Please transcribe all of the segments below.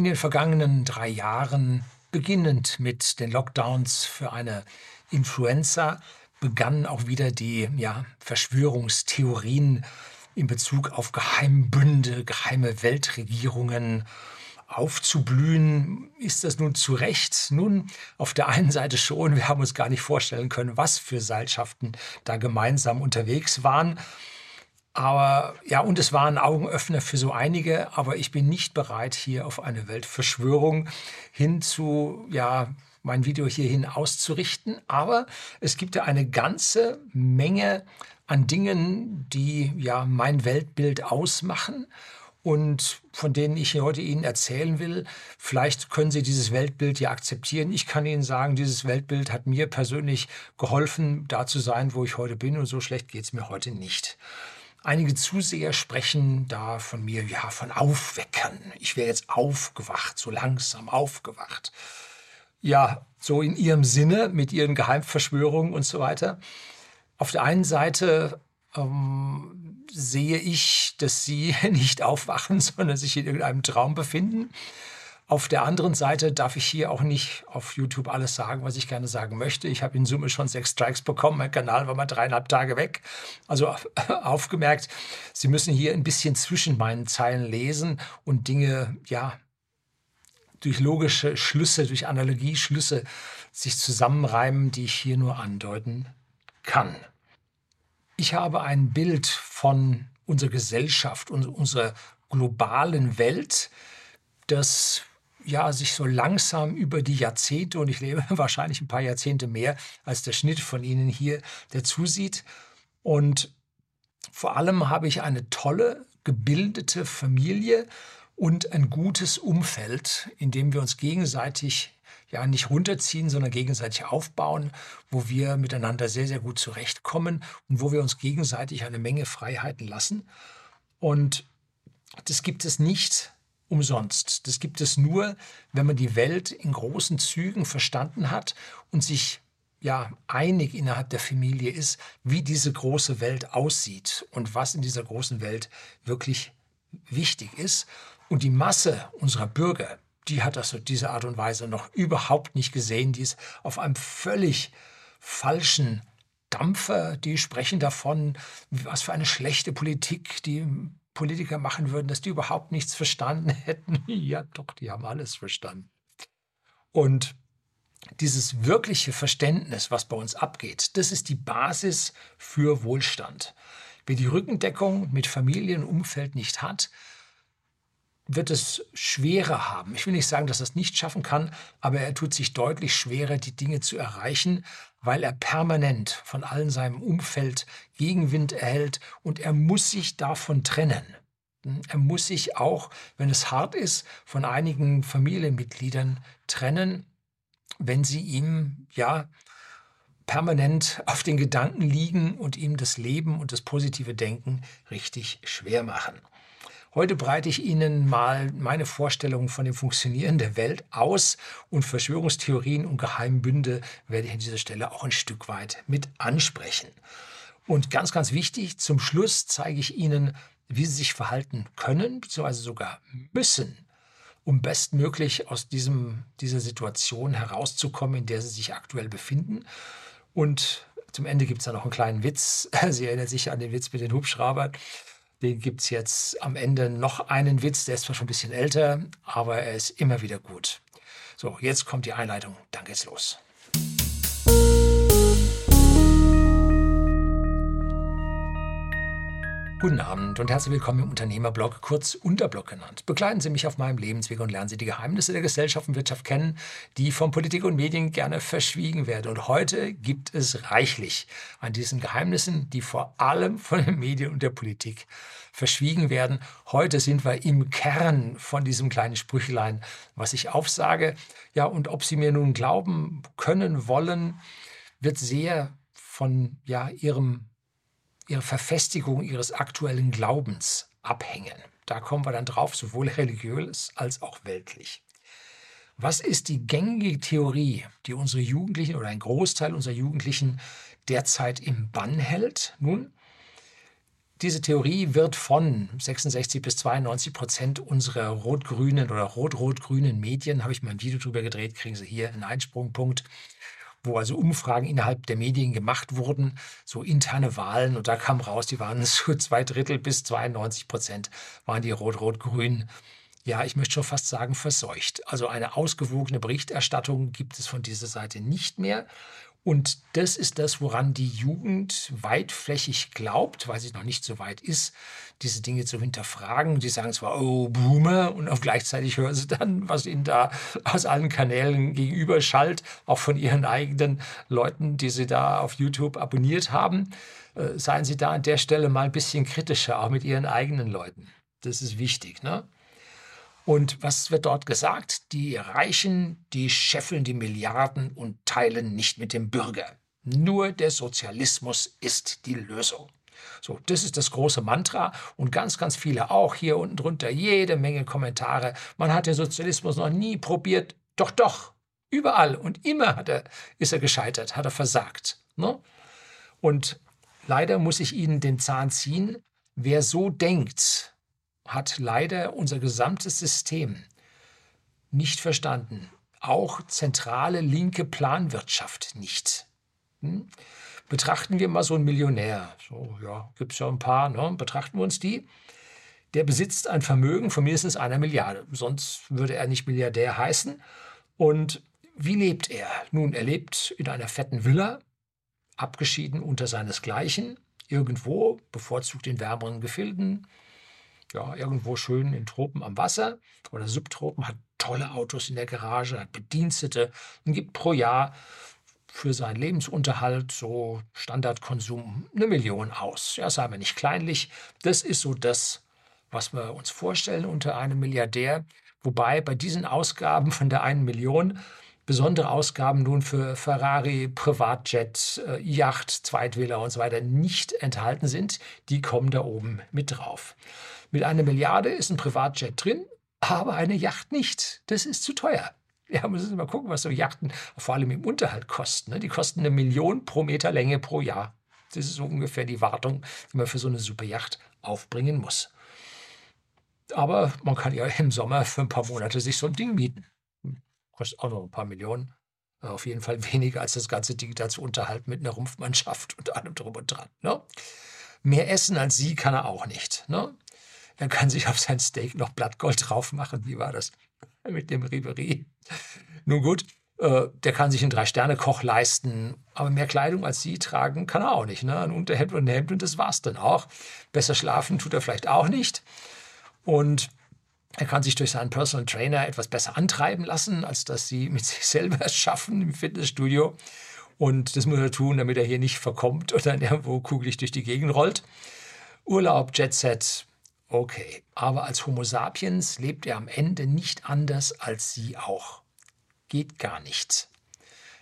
In den vergangenen drei Jahren, beginnend mit den Lockdowns für eine Influenza, begannen auch wieder die ja, Verschwörungstheorien in Bezug auf Geheimbünde, geheime Weltregierungen aufzublühen. Ist das nun zu Recht? Nun, auf der einen Seite schon, wir haben uns gar nicht vorstellen können, was für Seilschaften da gemeinsam unterwegs waren. Aber ja, und es war ein Augenöffner für so einige, aber ich bin nicht bereit, hier auf eine Weltverschwörung hin zu, ja, mein Video hierhin auszurichten. Aber es gibt ja eine ganze Menge an Dingen, die ja mein Weltbild ausmachen und von denen ich heute Ihnen erzählen will. Vielleicht können Sie dieses Weltbild ja akzeptieren. Ich kann Ihnen sagen, dieses Weltbild hat mir persönlich geholfen, da zu sein, wo ich heute bin und so schlecht geht es mir heute nicht. Einige Zuseher sprechen da von mir, ja, von Aufwecken. Ich wäre jetzt aufgewacht, so langsam aufgewacht. Ja, so in ihrem Sinne, mit ihren Geheimverschwörungen und so weiter. Auf der einen Seite ähm, sehe ich, dass sie nicht aufwachen, sondern sich in irgendeinem Traum befinden. Auf der anderen Seite darf ich hier auch nicht auf YouTube alles sagen, was ich gerne sagen möchte. Ich habe in Summe schon sechs Strikes bekommen. Mein Kanal war mal dreieinhalb Tage weg. Also aufgemerkt, Sie müssen hier ein bisschen zwischen meinen Zeilen lesen und Dinge, ja, durch logische Schlüsse, durch Analogieschlüsse sich zusammenreimen, die ich hier nur andeuten kann. Ich habe ein Bild von unserer Gesellschaft und unserer globalen Welt, das ja, sich so langsam über die Jahrzehnte, und ich lebe wahrscheinlich ein paar Jahrzehnte mehr als der Schnitt von Ihnen hier, der zusieht. Und vor allem habe ich eine tolle, gebildete Familie und ein gutes Umfeld, in dem wir uns gegenseitig ja nicht runterziehen, sondern gegenseitig aufbauen, wo wir miteinander sehr, sehr gut zurechtkommen und wo wir uns gegenseitig eine Menge Freiheiten lassen. Und das gibt es nicht umsonst. Das gibt es nur, wenn man die Welt in großen Zügen verstanden hat und sich ja einig innerhalb der Familie ist, wie diese große Welt aussieht und was in dieser großen Welt wirklich wichtig ist. Und die Masse unserer Bürger, die hat das auf diese Art und Weise noch überhaupt nicht gesehen. Die ist auf einem völlig falschen Dampfer. Die sprechen davon, was für eine schlechte Politik die Politiker machen würden, dass die überhaupt nichts verstanden hätten. Ja, doch, die haben alles verstanden. Und dieses wirkliche Verständnis, was bei uns abgeht, das ist die Basis für Wohlstand. Wer die Rückendeckung mit Familienumfeld nicht hat, wird es schwerer haben. Ich will nicht sagen, dass er es nicht schaffen kann, aber er tut sich deutlich schwerer, die Dinge zu erreichen, weil er permanent von allen seinem Umfeld Gegenwind erhält und er muss sich davon trennen. Er muss sich auch, wenn es hart ist, von einigen Familienmitgliedern trennen, wenn sie ihm ja permanent auf den Gedanken liegen und ihm das Leben und das positive Denken richtig schwer machen. Heute breite ich Ihnen mal meine Vorstellung von dem Funktionieren der Welt aus und Verschwörungstheorien und Geheimbünde werde ich an dieser Stelle auch ein Stück weit mit ansprechen. Und ganz, ganz wichtig, zum Schluss zeige ich Ihnen, wie Sie sich verhalten können, beziehungsweise sogar müssen, um bestmöglich aus diesem, dieser Situation herauszukommen, in der Sie sich aktuell befinden. Und zum Ende gibt es da noch einen kleinen Witz. Sie erinnern sich an den Witz mit den Hubschraubern. Den gibt es jetzt am Ende noch einen Witz, der ist zwar schon ein bisschen älter, aber er ist immer wieder gut. So, jetzt kommt die Einleitung, dann geht's los. Guten Abend und herzlich willkommen im Unternehmerblog, kurz Unterblog genannt. Begleiten Sie mich auf meinem Lebensweg und lernen Sie die Geheimnisse der Gesellschaft und Wirtschaft kennen, die von Politik und Medien gerne verschwiegen werden. Und heute gibt es reichlich an diesen Geheimnissen, die vor allem von den Medien und der Politik verschwiegen werden. Heute sind wir im Kern von diesem kleinen Sprüchlein, was ich aufsage. Ja, und ob Sie mir nun glauben können wollen, wird sehr von ja, Ihrem ihre Verfestigung ihres aktuellen Glaubens abhängen. Da kommen wir dann drauf, sowohl religiös als auch weltlich. Was ist die gängige Theorie, die unsere Jugendlichen oder ein Großteil unserer Jugendlichen derzeit im Bann hält? Nun, diese Theorie wird von 66 bis 92 Prozent unserer rot-grünen oder rot-rot-grünen Medien, habe ich mal ein Video drüber gedreht, kriegen Sie hier einen Einsprungpunkt, wo also Umfragen innerhalb der Medien gemacht wurden, so interne Wahlen und da kam raus, die waren so zwei Drittel bis 92 Prozent waren die rot-rot-grün. Ja, ich möchte schon fast sagen, verseucht. Also eine ausgewogene Berichterstattung gibt es von dieser Seite nicht mehr. Und das ist das, woran die Jugend weitflächig glaubt, weil sie noch nicht so weit ist, diese Dinge zu hinterfragen. Die sagen zwar, oh, Boomer, und auch gleichzeitig hören sie dann, was ihnen da aus allen Kanälen gegenüber schallt, auch von ihren eigenen Leuten, die sie da auf YouTube abonniert haben. Äh, seien Sie da an der Stelle mal ein bisschen kritischer, auch mit Ihren eigenen Leuten. Das ist wichtig, ne? Und was wird dort gesagt? Die Reichen, die scheffeln die Milliarden und teilen nicht mit dem Bürger. Nur der Sozialismus ist die Lösung. So, das ist das große Mantra und ganz, ganz viele auch hier unten drunter, jede Menge Kommentare. Man hat den Sozialismus noch nie probiert. Doch, doch, überall und immer hat er, ist er gescheitert, hat er versagt. Ne? Und leider muss ich Ihnen den Zahn ziehen. Wer so denkt, hat leider unser gesamtes System nicht verstanden. Auch zentrale linke Planwirtschaft nicht. Hm? Betrachten wir mal so einen Millionär. So, ja, gibt es ja ein paar, ne? betrachten wir uns die. Der besitzt ein Vermögen von mindestens einer Milliarde. Sonst würde er nicht Milliardär heißen. Und wie lebt er? Nun, er lebt in einer fetten Villa, abgeschieden unter seinesgleichen, irgendwo, bevorzugt in wärmeren Gefilden, ja, irgendwo schön in Tropen am Wasser oder Subtropen, hat tolle Autos in der Garage, hat Bedienstete und gibt pro Jahr für seinen Lebensunterhalt, so Standardkonsum, eine Million aus. Ja, sagen wir nicht kleinlich. Das ist so das, was wir uns vorstellen unter einem Milliardär. Wobei bei diesen Ausgaben von der einen Million besondere Ausgaben nun für Ferrari, Privatjet, äh, Yacht, Zweitwähler und so weiter nicht enthalten sind. Die kommen da oben mit drauf. Mit einer Milliarde ist ein Privatjet drin, aber eine Yacht nicht. Das ist zu teuer. Ja, man muss mal gucken, was so Yachten vor allem im Unterhalt kosten. Ne? Die kosten eine Million pro Meter Länge pro Jahr. Das ist so ungefähr die Wartung, die man für so eine super Yacht aufbringen muss. Aber man kann ja im Sommer für ein paar Monate sich so ein Ding mieten. Kostet auch noch ein paar Millionen. Auf jeden Fall weniger als das ganze Ding da zu unterhalten mit einer Rumpfmannschaft und allem drum und dran. Ne? Mehr essen als sie kann er auch nicht. Ne? Er kann sich auf sein Steak noch Blattgold drauf machen. Wie war das mit dem Ribery? Nun gut, äh, der kann sich einen Drei-Sterne-Koch leisten, aber mehr Kleidung als Sie tragen kann er auch nicht. Ne? Ein Unterhemd und ein Hemd und das war's dann auch. Besser schlafen tut er vielleicht auch nicht. Und er kann sich durch seinen Personal Trainer etwas besser antreiben lassen, als dass Sie mit sich selber schaffen im Fitnessstudio. Und das muss er tun, damit er hier nicht verkommt oder irgendwo kugelig durch die Gegend rollt. Urlaub, Jetset, Okay, aber als Homo sapiens lebt er am Ende nicht anders als Sie auch. Geht gar nicht.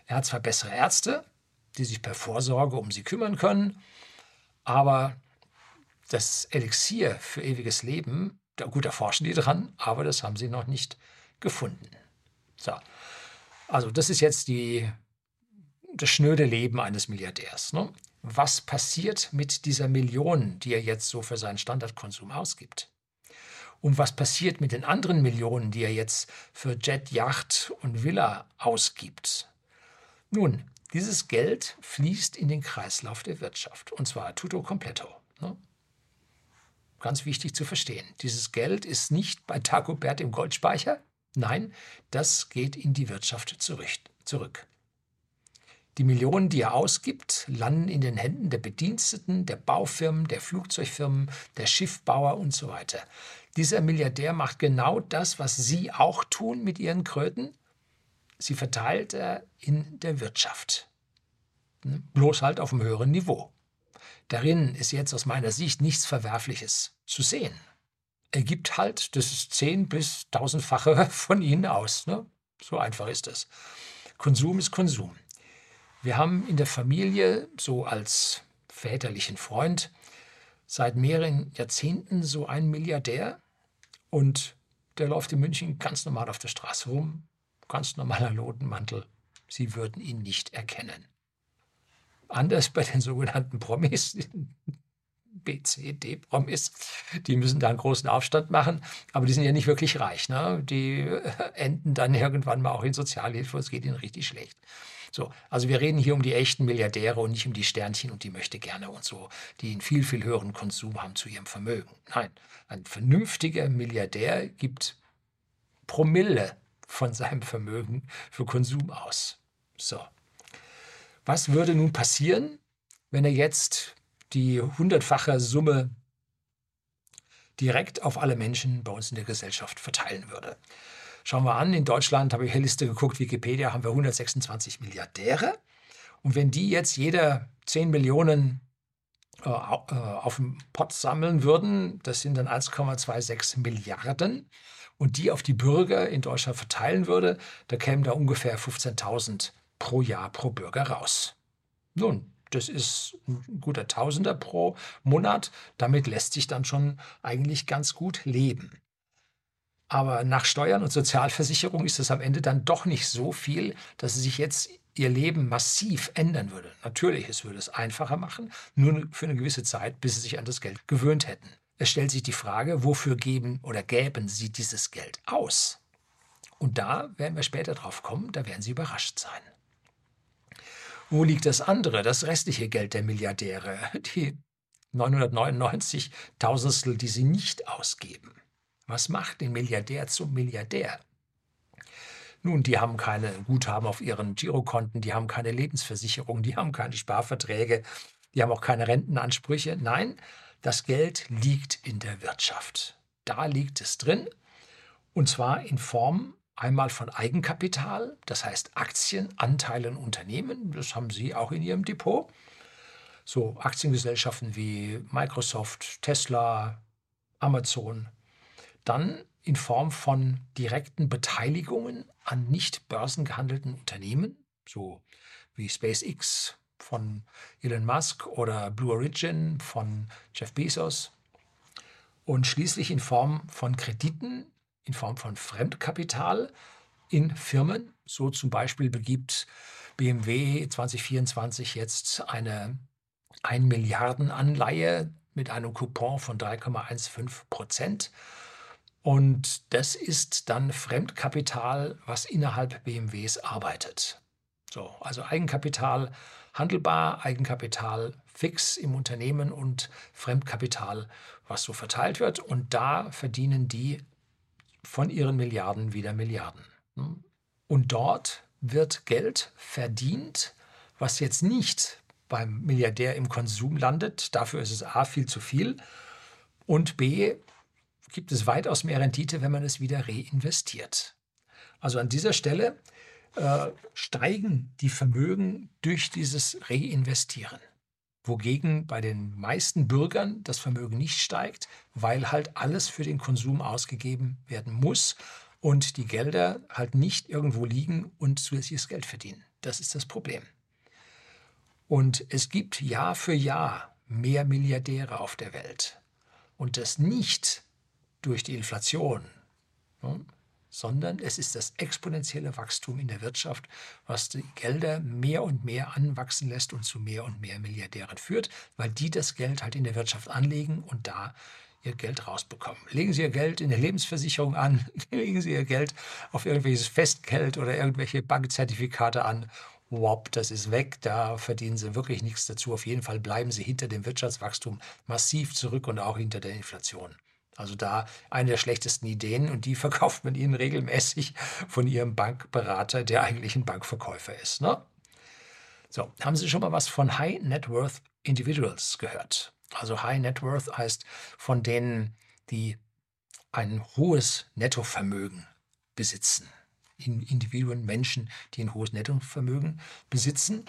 Er hat zwar bessere Ärzte, die sich per Vorsorge um Sie kümmern können, aber das Elixier für ewiges Leben, da gut erforschen die dran, aber das haben sie noch nicht gefunden. So. Also, das ist jetzt die, das schnöde Leben eines Milliardärs. Ne? Was passiert mit dieser Million, die er jetzt so für seinen Standardkonsum ausgibt? Und was passiert mit den anderen Millionen, die er jetzt für Jet, Yacht und Villa ausgibt? Nun, dieses Geld fließt in den Kreislauf der Wirtschaft und zwar tutto completo. Ne? Ganz wichtig zu verstehen. Dieses Geld ist nicht bei Dagobert im Goldspeicher. Nein, das geht in die Wirtschaft zurück. Die Millionen, die er ausgibt, landen in den Händen der Bediensteten, der Baufirmen, der Flugzeugfirmen, der Schiffbauer und so weiter. Dieser Milliardär macht genau das, was Sie auch tun mit Ihren Kröten. Sie verteilt er in der Wirtschaft. Hm? Bloß halt auf einem höheren Niveau. Darin ist jetzt aus meiner Sicht nichts Verwerfliches zu sehen. Er gibt halt das zehn- bis tausendfache von Ihnen aus. Ne? So einfach ist es. Konsum ist Konsum. Wir haben in der Familie, so als väterlichen Freund, seit mehreren Jahrzehnten so einen Milliardär und der läuft in München ganz normal auf der Straße rum, ganz normaler Lodenmantel. Sie würden ihn nicht erkennen. Anders bei den sogenannten Promis, B, C, D-Promis, die müssen da einen großen Aufstand machen, aber die sind ja nicht wirklich reich. Ne? Die äh, enden dann irgendwann mal auch in Sozialhilfe, es geht ihnen richtig schlecht. So, also wir reden hier um die echten Milliardäre und nicht um die Sternchen und die möchte gerne und so, die einen viel, viel höheren Konsum haben zu ihrem Vermögen. Nein, ein vernünftiger Milliardär gibt Promille von seinem Vermögen für Konsum aus. So. Was würde nun passieren, wenn er jetzt die hundertfache Summe direkt auf alle Menschen bei uns in der Gesellschaft verteilen würde? Schauen wir an, in Deutschland habe ich eine Liste geguckt, Wikipedia haben wir 126 Milliardäre. Und wenn die jetzt jeder 10 Millionen äh, äh, auf dem Pott sammeln würden, das sind dann 1,26 Milliarden, und die auf die Bürger in Deutschland verteilen würde, da kämen da ungefähr 15.000 pro Jahr pro Bürger raus. Nun, das ist ein guter Tausender pro Monat. Damit lässt sich dann schon eigentlich ganz gut leben. Aber nach Steuern und Sozialversicherung ist es am Ende dann doch nicht so viel, dass sich jetzt ihr Leben massiv ändern würde. Natürlich, es würde es einfacher machen, nur für eine gewisse Zeit, bis sie sich an das Geld gewöhnt hätten. Es stellt sich die Frage, wofür geben oder gäben sie dieses Geld aus? Und da werden wir später drauf kommen, da werden Sie überrascht sein. Wo liegt das andere, das restliche Geld der Milliardäre, die 999 Tausendstel, die sie nicht ausgeben? Was macht den Milliardär zum Milliardär? Nun, die haben keine Guthaben auf ihren Girokonten, die haben keine Lebensversicherung, die haben keine Sparverträge, die haben auch keine Rentenansprüche. Nein, das Geld liegt in der Wirtschaft. Da liegt es drin und zwar in Form einmal von Eigenkapital, das heißt Aktien, Anteile Unternehmen, das haben Sie auch in Ihrem Depot. So Aktiengesellschaften wie Microsoft, Tesla, Amazon, dann in Form von direkten Beteiligungen an nicht börsengehandelten Unternehmen, so wie SpaceX von Elon Musk oder Blue Origin von Jeff Bezos. Und schließlich in Form von Krediten, in Form von Fremdkapital in Firmen. So zum Beispiel begibt BMW 2024 jetzt eine 1 Milliarden Anleihe mit einem Coupon von 3,15 Prozent und das ist dann Fremdkapital, was innerhalb BMWs arbeitet. So, also Eigenkapital handelbar, Eigenkapital fix im Unternehmen und Fremdkapital, was so verteilt wird. Und da verdienen die von ihren Milliarden wieder Milliarden. Und dort wird Geld verdient, was jetzt nicht beim Milliardär im Konsum landet. Dafür ist es A viel zu viel und B gibt es weitaus mehr Rendite, wenn man es wieder reinvestiert. Also an dieser Stelle äh, steigen die Vermögen durch dieses Reinvestieren. Wogegen bei den meisten Bürgern das Vermögen nicht steigt, weil halt alles für den Konsum ausgegeben werden muss und die Gelder halt nicht irgendwo liegen und zusätzliches Geld verdienen. Das ist das Problem. Und es gibt Jahr für Jahr mehr Milliardäre auf der Welt. Und das nicht durch die Inflation, ne, sondern es ist das exponentielle Wachstum in der Wirtschaft, was die Gelder mehr und mehr anwachsen lässt und zu mehr und mehr Milliardären führt, weil die das Geld halt in der Wirtschaft anlegen und da ihr Geld rausbekommen. Legen Sie Ihr Geld in der Lebensversicherung an, legen Sie Ihr Geld auf irgendwelches Festgeld oder irgendwelche Bankzertifikate an. Wop, das ist weg, da verdienen Sie wirklich nichts dazu. Auf jeden Fall bleiben Sie hinter dem Wirtschaftswachstum massiv zurück und auch hinter der Inflation. Also da eine der schlechtesten Ideen und die verkauft man Ihnen regelmäßig von Ihrem Bankberater, der eigentlich ein Bankverkäufer ist. Ne? So, haben Sie schon mal was von High Net Worth Individuals gehört? Also High Net Worth heißt von denen, die ein hohes Nettovermögen besitzen. Individuen, Menschen, die ein hohes Nettovermögen besitzen.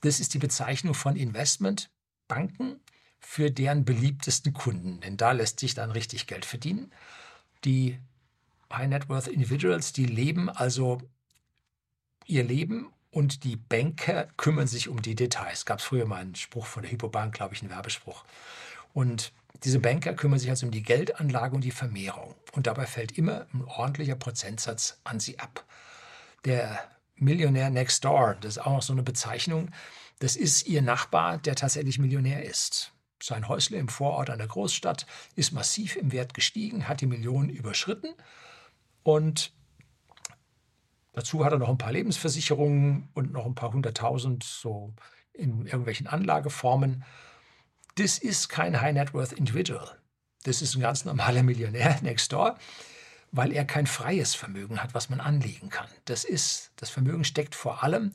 Das ist die Bezeichnung von Investmentbanken für deren beliebtesten Kunden, denn da lässt sich dann richtig Geld verdienen. Die High Net Worth Individuals, die leben also ihr Leben und die Banker kümmern sich um die Details. Gab es früher mal einen Spruch von der Hypobank, glaube ich, einen Werbespruch. Und diese Banker kümmern sich also um die Geldanlage und die Vermehrung. Und dabei fällt immer ein ordentlicher Prozentsatz an sie ab. Der Millionär Next Door, das ist auch noch so eine Bezeichnung, das ist ihr Nachbar, der tatsächlich Millionär ist. Sein Häusle im Vorort einer Großstadt ist massiv im Wert gestiegen, hat die Millionen überschritten und dazu hat er noch ein paar Lebensversicherungen und noch ein paar hunderttausend so in irgendwelchen Anlageformen. Das ist kein High Net Worth Individual. Das ist ein ganz normaler Millionär next door, weil er kein freies Vermögen hat, was man anlegen kann. Das ist, das Vermögen steckt vor allem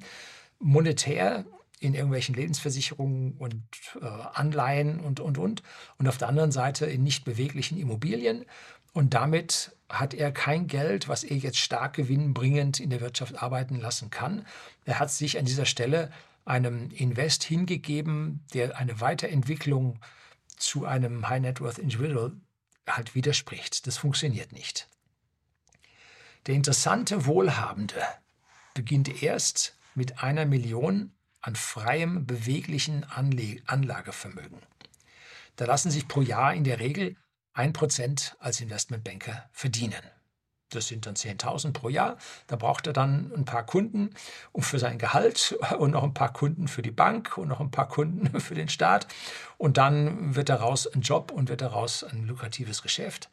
monetär in irgendwelchen Lebensversicherungen und äh, Anleihen und, und, und. Und auf der anderen Seite in nicht beweglichen Immobilien. Und damit hat er kein Geld, was er jetzt stark gewinnbringend in der Wirtschaft arbeiten lassen kann. Er hat sich an dieser Stelle einem Invest hingegeben, der eine Weiterentwicklung zu einem High Net Worth Individual halt widerspricht. Das funktioniert nicht. Der interessante Wohlhabende beginnt erst mit einer Million an freiem, beweglichen Anle Anlagevermögen. Da lassen sich pro Jahr in der Regel 1% als Investmentbanker verdienen. Das sind dann 10.000 pro Jahr. Da braucht er dann ein paar Kunden für sein Gehalt und noch ein paar Kunden für die Bank und noch ein paar Kunden für den Staat. Und dann wird daraus ein Job und wird daraus ein lukratives Geschäft.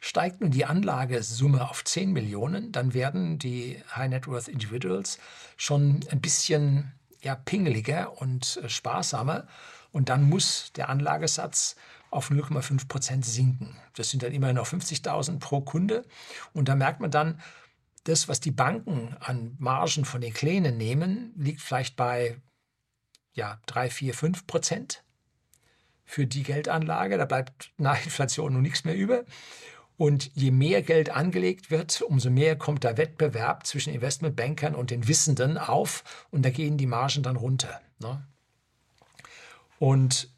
Steigt nun die Anlagesumme auf 10 Millionen, dann werden die High Net Worth Individuals schon ein bisschen ja, pingeliger und äh, sparsamer. Und dann muss der Anlagesatz auf 0,5 Prozent sinken. Das sind dann immerhin noch 50.000 pro Kunde. Und da merkt man dann, das, was die Banken an Margen von den Kleinen nehmen, liegt vielleicht bei ja, 3, 4, 5 Prozent für die Geldanlage. Da bleibt nach Inflation nun nichts mehr über. Und je mehr Geld angelegt wird, umso mehr kommt der Wettbewerb zwischen Investmentbankern und den Wissenden auf und da gehen die Margen dann runter. Ne? Und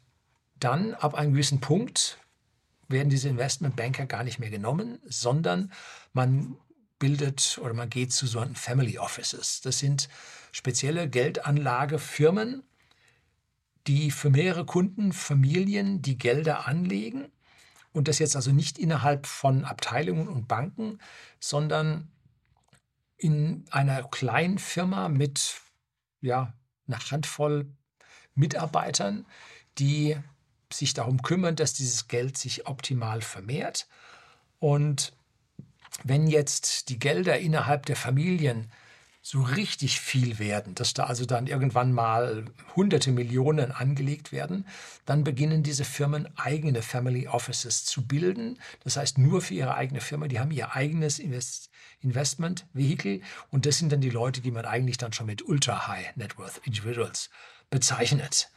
dann ab einem gewissen Punkt werden diese Investmentbanker gar nicht mehr genommen, sondern man bildet oder man geht zu so Family Offices. Das sind spezielle Geldanlagefirmen, die für mehrere Kunden, Familien die Gelder anlegen. Und das jetzt also nicht innerhalb von Abteilungen und Banken, sondern in einer kleinen Firma mit ja, einer Handvoll Mitarbeitern, die sich darum kümmern, dass dieses Geld sich optimal vermehrt. Und wenn jetzt die Gelder innerhalb der Familien so richtig viel werden, dass da also dann irgendwann mal hunderte Millionen angelegt werden, dann beginnen diese Firmen eigene Family Offices zu bilden. Das heißt, nur für ihre eigene Firma, die haben ihr eigenes Invest Investment-Vehikel und das sind dann die Leute, die man eigentlich dann schon mit Ultra High Net Worth Individuals bezeichnet.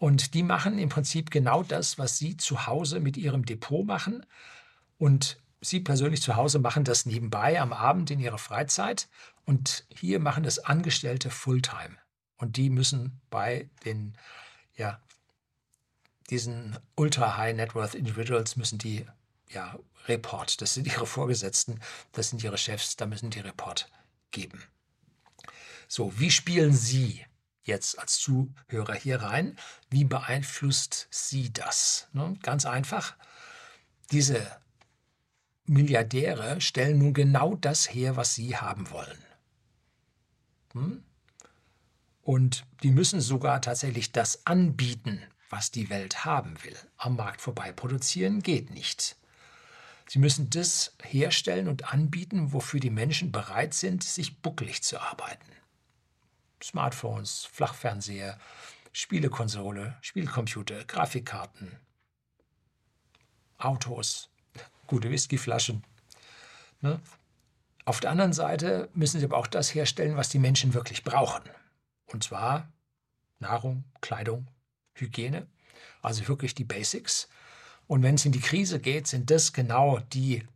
Und die machen im Prinzip genau das, was Sie zu Hause mit Ihrem Depot machen. Und Sie persönlich zu Hause machen das nebenbei am Abend in Ihrer Freizeit. Und hier machen das Angestellte Fulltime. Und die müssen bei den, ja, diesen Ultra High Net Worth Individuals müssen die, ja, Report. Das sind ihre Vorgesetzten, das sind ihre Chefs, da müssen die Report geben. So, wie spielen Sie jetzt als Zuhörer hier rein. Wie beeinflusst Sie das? Ne? Ganz einfach. Diese Milliardäre stellen nun genau das her, was Sie haben wollen. Hm? Und die müssen sogar tatsächlich das anbieten, was die Welt haben will. Am Markt vorbei produzieren geht nicht. Sie müssen das herstellen und anbieten, wofür die Menschen bereit sind, sich bucklig zu arbeiten. Smartphones, Flachfernseher, Spielekonsole, Spielcomputer, Grafikkarten, Autos, gute Whiskyflaschen. Ne? Auf der anderen Seite müssen sie aber auch das herstellen, was die Menschen wirklich brauchen. Und zwar Nahrung, Kleidung, Hygiene, also wirklich die Basics. Und wenn es in die Krise geht, sind das genau die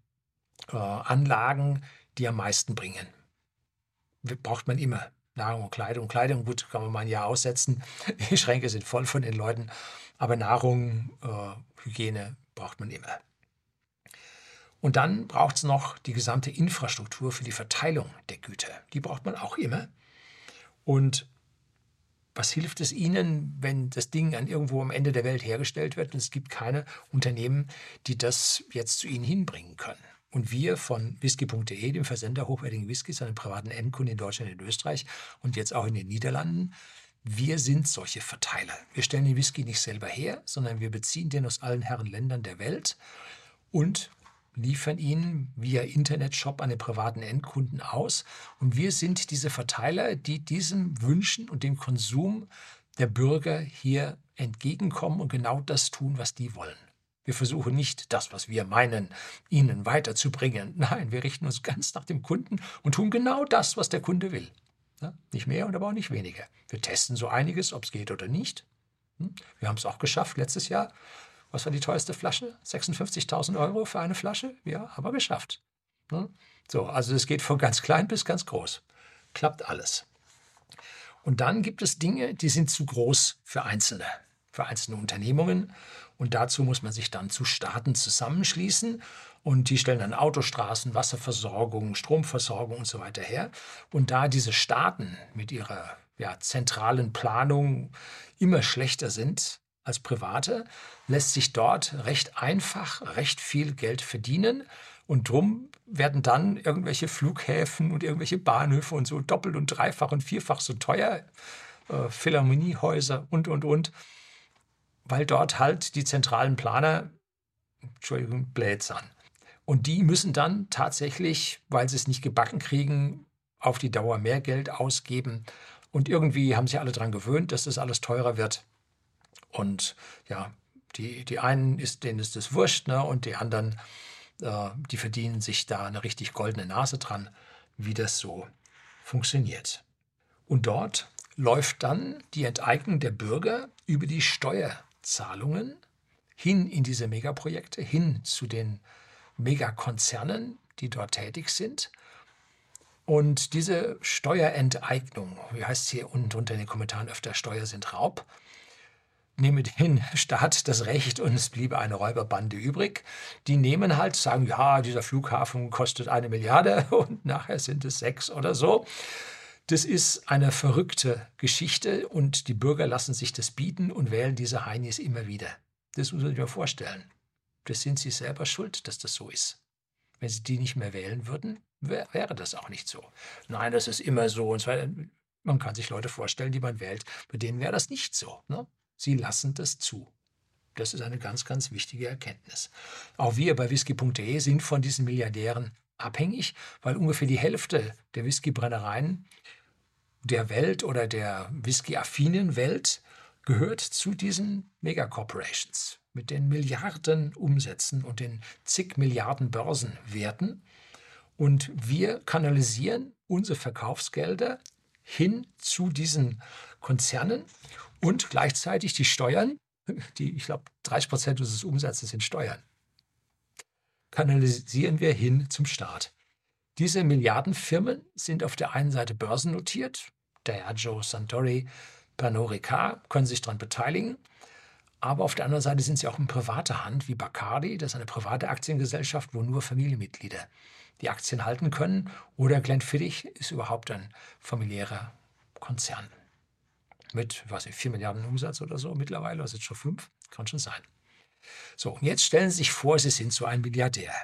äh, Anlagen, die am meisten bringen. Braucht man immer. Nahrung und Kleidung. Kleidung, gut, kann man mal ein Jahr aussetzen. Die Schränke sind voll von den Leuten. Aber Nahrung, äh, Hygiene braucht man immer. Und dann braucht es noch die gesamte Infrastruktur für die Verteilung der Güter. Die braucht man auch immer. Und was hilft es Ihnen, wenn das Ding an irgendwo am Ende der Welt hergestellt wird und es gibt keine Unternehmen, die das jetzt zu Ihnen hinbringen können? Und wir von whisky.de, dem Versender hochwertigen Whiskys den privaten Endkunden in Deutschland und in Österreich und jetzt auch in den Niederlanden, Wir sind solche Verteiler. Wir stellen den Whisky nicht selber her, sondern wir beziehen den aus allen Herren Ländern der Welt und liefern ihn via Internetshop an den privaten Endkunden aus. Und wir sind diese Verteiler, die diesem Wünschen und dem Konsum der Bürger hier entgegenkommen und genau das tun, was die wollen. Wir versuchen nicht, das, was wir meinen, ihnen weiterzubringen. Nein, wir richten uns ganz nach dem Kunden und tun genau das, was der Kunde will. Nicht mehr und aber auch nicht weniger. Wir testen so einiges, ob es geht oder nicht. Hm? Wir haben es auch geschafft letztes Jahr. Was war die teuerste Flasche? 56.000 Euro für eine Flasche? Ja, haben wir geschafft. Hm? So, also es geht von ganz klein bis ganz groß. Klappt alles. Und dann gibt es Dinge, die sind zu groß für Einzelne, für einzelne Unternehmungen. Und dazu muss man sich dann zu Staaten zusammenschließen. Und die stellen dann Autostraßen, Wasserversorgung, Stromversorgung und so weiter her. Und da diese Staaten mit ihrer ja, zentralen Planung immer schlechter sind als private, lässt sich dort recht einfach recht viel Geld verdienen. Und drum werden dann irgendwelche Flughäfen und irgendwelche Bahnhöfe und so doppelt und dreifach und vierfach so teuer, äh, Philharmoniehäuser und, und, und, weil dort halt die zentralen Planer, Entschuldigung, blätsern. Und die müssen dann tatsächlich, weil sie es nicht gebacken kriegen, auf die Dauer mehr Geld ausgeben. Und irgendwie haben sich alle daran gewöhnt, dass das alles teurer wird. Und ja, die, die einen ist, denen ist das wurscht, ne? und die anderen, äh, die verdienen sich da eine richtig goldene Nase dran, wie das so funktioniert. Und dort läuft dann die Enteignung der Bürger über die Steuerzahlungen hin in diese Megaprojekte, hin zu den Megakonzernen, die dort tätig sind. Und diese Steuerenteignung, wie heißt es hier unten unter den Kommentaren öfter, Steuer sind Raub, nehme den Staat das Recht und es bliebe eine Räuberbande übrig. Die nehmen halt, sagen, ja, dieser Flughafen kostet eine Milliarde und nachher sind es sechs oder so. Das ist eine verrückte Geschichte und die Bürger lassen sich das bieten und wählen diese Heinis immer wieder. Das muss man sich mal vorstellen das sind sie selber schuld, dass das so ist. Wenn sie die nicht mehr wählen würden, wäre das auch nicht so. Nein, das ist immer so. Und zwar, man kann sich Leute vorstellen, die man wählt, bei denen wäre das nicht so. Ne? Sie lassen das zu. Das ist eine ganz, ganz wichtige Erkenntnis. Auch wir bei whisky.de sind von diesen Milliardären abhängig, weil ungefähr die Hälfte der Whiskybrennereien der Welt oder der whisky-affinen Welt gehört zu diesen Megacorporations mit den Milliarden Umsätzen und den zig Milliarden Börsenwerten. Und wir kanalisieren unsere Verkaufsgelder hin zu diesen Konzernen und gleichzeitig die Steuern, die, ich glaube, 30 Prozent unseres Umsatzes sind Steuern, kanalisieren wir hin zum Staat. Diese Milliardenfirmen sind auf der einen Seite börsennotiert, Diageo, Santori, Pernod Ricard können sich daran beteiligen. Aber auf der anderen Seite sind sie auch in privater Hand, wie Bacardi, das ist eine private Aktiengesellschaft, wo nur Familienmitglieder die Aktien halten können. Oder Glenfiddich ist überhaupt ein familiärer Konzern. Mit, was nicht, 4 Milliarden Umsatz oder so mittlerweile, was jetzt schon 5, kann schon sein. So, und jetzt stellen Sie sich vor, Sie sind so ein Milliardär.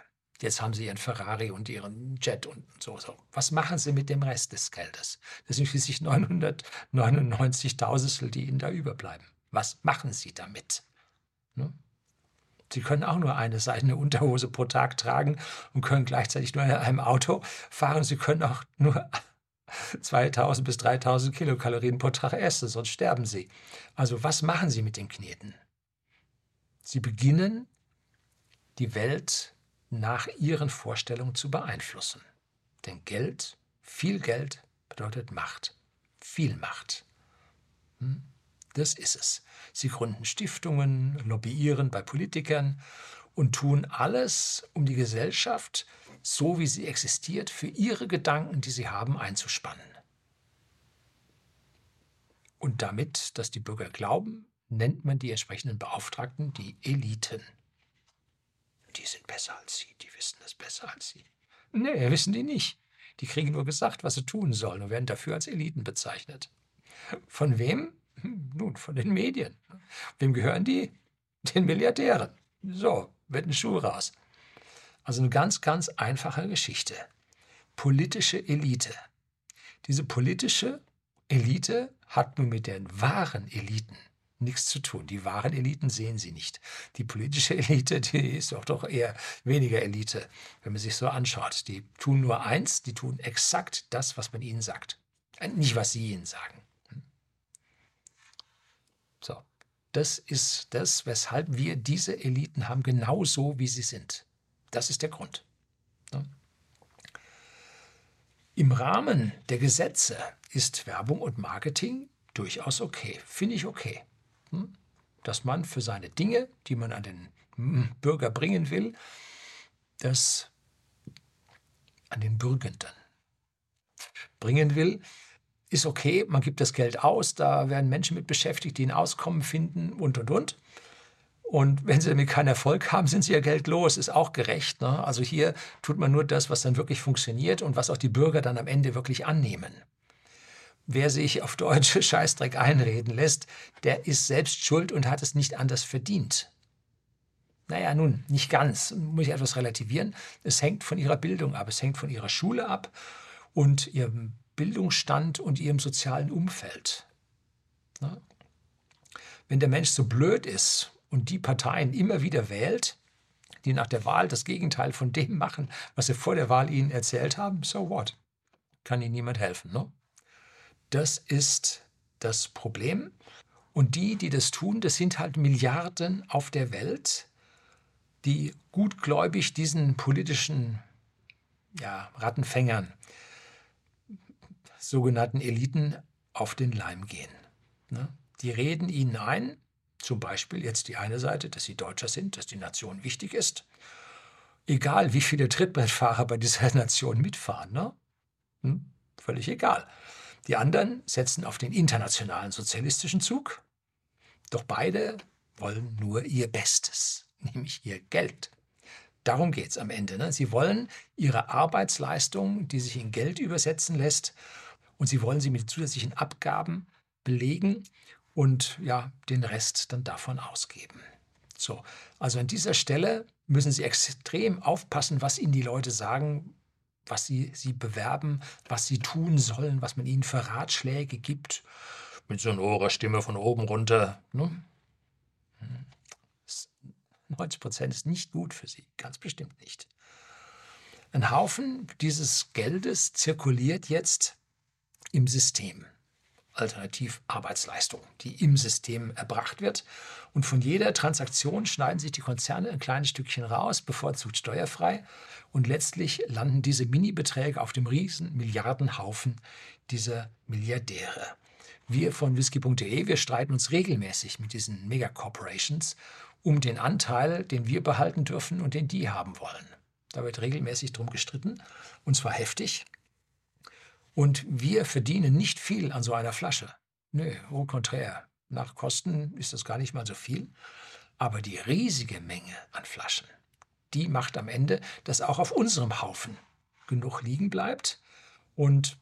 Jetzt haben Sie Ihren Ferrari und Ihren Jet und so, so. Was machen Sie mit dem Rest des Geldes? Das sind schließlich 999.000, die Ihnen da überbleiben. Was machen Sie damit? Ne? Sie können auch nur eine seidene Unterhose pro Tag tragen und können gleichzeitig nur in einem Auto fahren. Sie können auch nur 2000 bis 3000 Kilokalorien pro Tag essen, sonst sterben Sie. Also was machen Sie mit den Kneten? Sie beginnen, die Welt nach Ihren Vorstellungen zu beeinflussen. Denn Geld, viel Geld bedeutet Macht, viel Macht. Hm? Das ist es. Sie gründen Stiftungen, lobbyieren bei Politikern und tun alles, um die Gesellschaft, so wie sie existiert, für ihre Gedanken, die sie haben, einzuspannen. Und damit, dass die Bürger glauben, nennt man die entsprechenden Beauftragten die Eliten. Die sind besser als sie, die wissen das besser als sie. Nee, wissen die nicht. Die kriegen nur gesagt, was sie tun sollen und werden dafür als Eliten bezeichnet. Von wem? Nun, von den Medien. Wem gehören die? Den Milliardären. So, wird ein Schuh raus. Also eine ganz, ganz einfache Geschichte. Politische Elite. Diese politische Elite hat nun mit den wahren Eliten nichts zu tun. Die wahren Eliten sehen sie nicht. Die politische Elite, die ist doch doch eher weniger Elite, wenn man sich so anschaut. Die tun nur eins, die tun exakt das, was man ihnen sagt. Äh, nicht, was sie ihnen sagen. So, das ist das, weshalb wir diese Eliten haben, genauso wie sie sind. Das ist der Grund. Im Rahmen der Gesetze ist Werbung und Marketing durchaus okay. Finde ich okay. Hm? Dass man für seine Dinge, die man an den hm, Bürger bringen will, das an den Bürgenden bringen will, ist okay. Man gibt das Geld aus, da werden Menschen mit beschäftigt, die ein Auskommen finden und und und. Und wenn sie damit keinen Erfolg haben, sind sie ihr Geld los. Ist auch gerecht. Ne? Also hier tut man nur das, was dann wirklich funktioniert und was auch die Bürger dann am Ende wirklich annehmen wer sich auf deutsche Scheißdreck einreden lässt, der ist selbst schuld und hat es nicht anders verdient. Naja, nun, nicht ganz, muss ich etwas relativieren. Es hängt von ihrer Bildung ab, es hängt von ihrer Schule ab und ihrem Bildungsstand und ihrem sozialen Umfeld. Wenn der Mensch so blöd ist und die Parteien immer wieder wählt, die nach der Wahl das Gegenteil von dem machen, was sie vor der Wahl ihnen erzählt haben, so what? Kann ihnen niemand helfen, ne? Das ist das Problem. Und die, die das tun, das sind halt Milliarden auf der Welt, die gutgläubig diesen politischen ja, Rattenfängern, sogenannten Eliten, auf den Leim gehen. Ne? Die reden ihnen ein, zum Beispiel jetzt die eine Seite, dass sie Deutscher sind, dass die Nation wichtig ist. Egal, wie viele Trittbrettfahrer bei dieser Nation mitfahren. Ne? Hm? Völlig egal. Die anderen setzen auf den internationalen sozialistischen Zug. Doch beide wollen nur ihr Bestes, nämlich ihr Geld. Darum geht es am Ende. Ne? Sie wollen ihre Arbeitsleistung, die sich in Geld übersetzen lässt, und sie wollen sie mit zusätzlichen Abgaben belegen und ja, den Rest dann davon ausgeben. So, also an dieser Stelle müssen Sie extrem aufpassen, was Ihnen die Leute sagen, was sie, sie bewerben, was sie tun sollen, was man ihnen für Ratschläge gibt. Mit so einer Stimme von oben runter. Ne? 90 Prozent ist nicht gut für sie, ganz bestimmt nicht. Ein Haufen dieses Geldes zirkuliert jetzt im System. Alternativ Arbeitsleistung, die im System erbracht wird. Und von jeder Transaktion schneiden sich die Konzerne ein kleines Stückchen raus, bevorzugt steuerfrei. Und letztlich landen diese Mini-Beträge auf dem riesen Milliardenhaufen dieser Milliardäre. Wir von whisky.de, wir streiten uns regelmäßig mit diesen Megacorporations um den Anteil, den wir behalten dürfen und den die haben wollen. Da wird regelmäßig drum gestritten, und zwar heftig. Und wir verdienen nicht viel an so einer Flasche. Nö, au contraire. Nach Kosten ist das gar nicht mal so viel. Aber die riesige Menge an Flaschen, die macht am Ende, dass auch auf unserem Haufen genug liegen bleibt. Und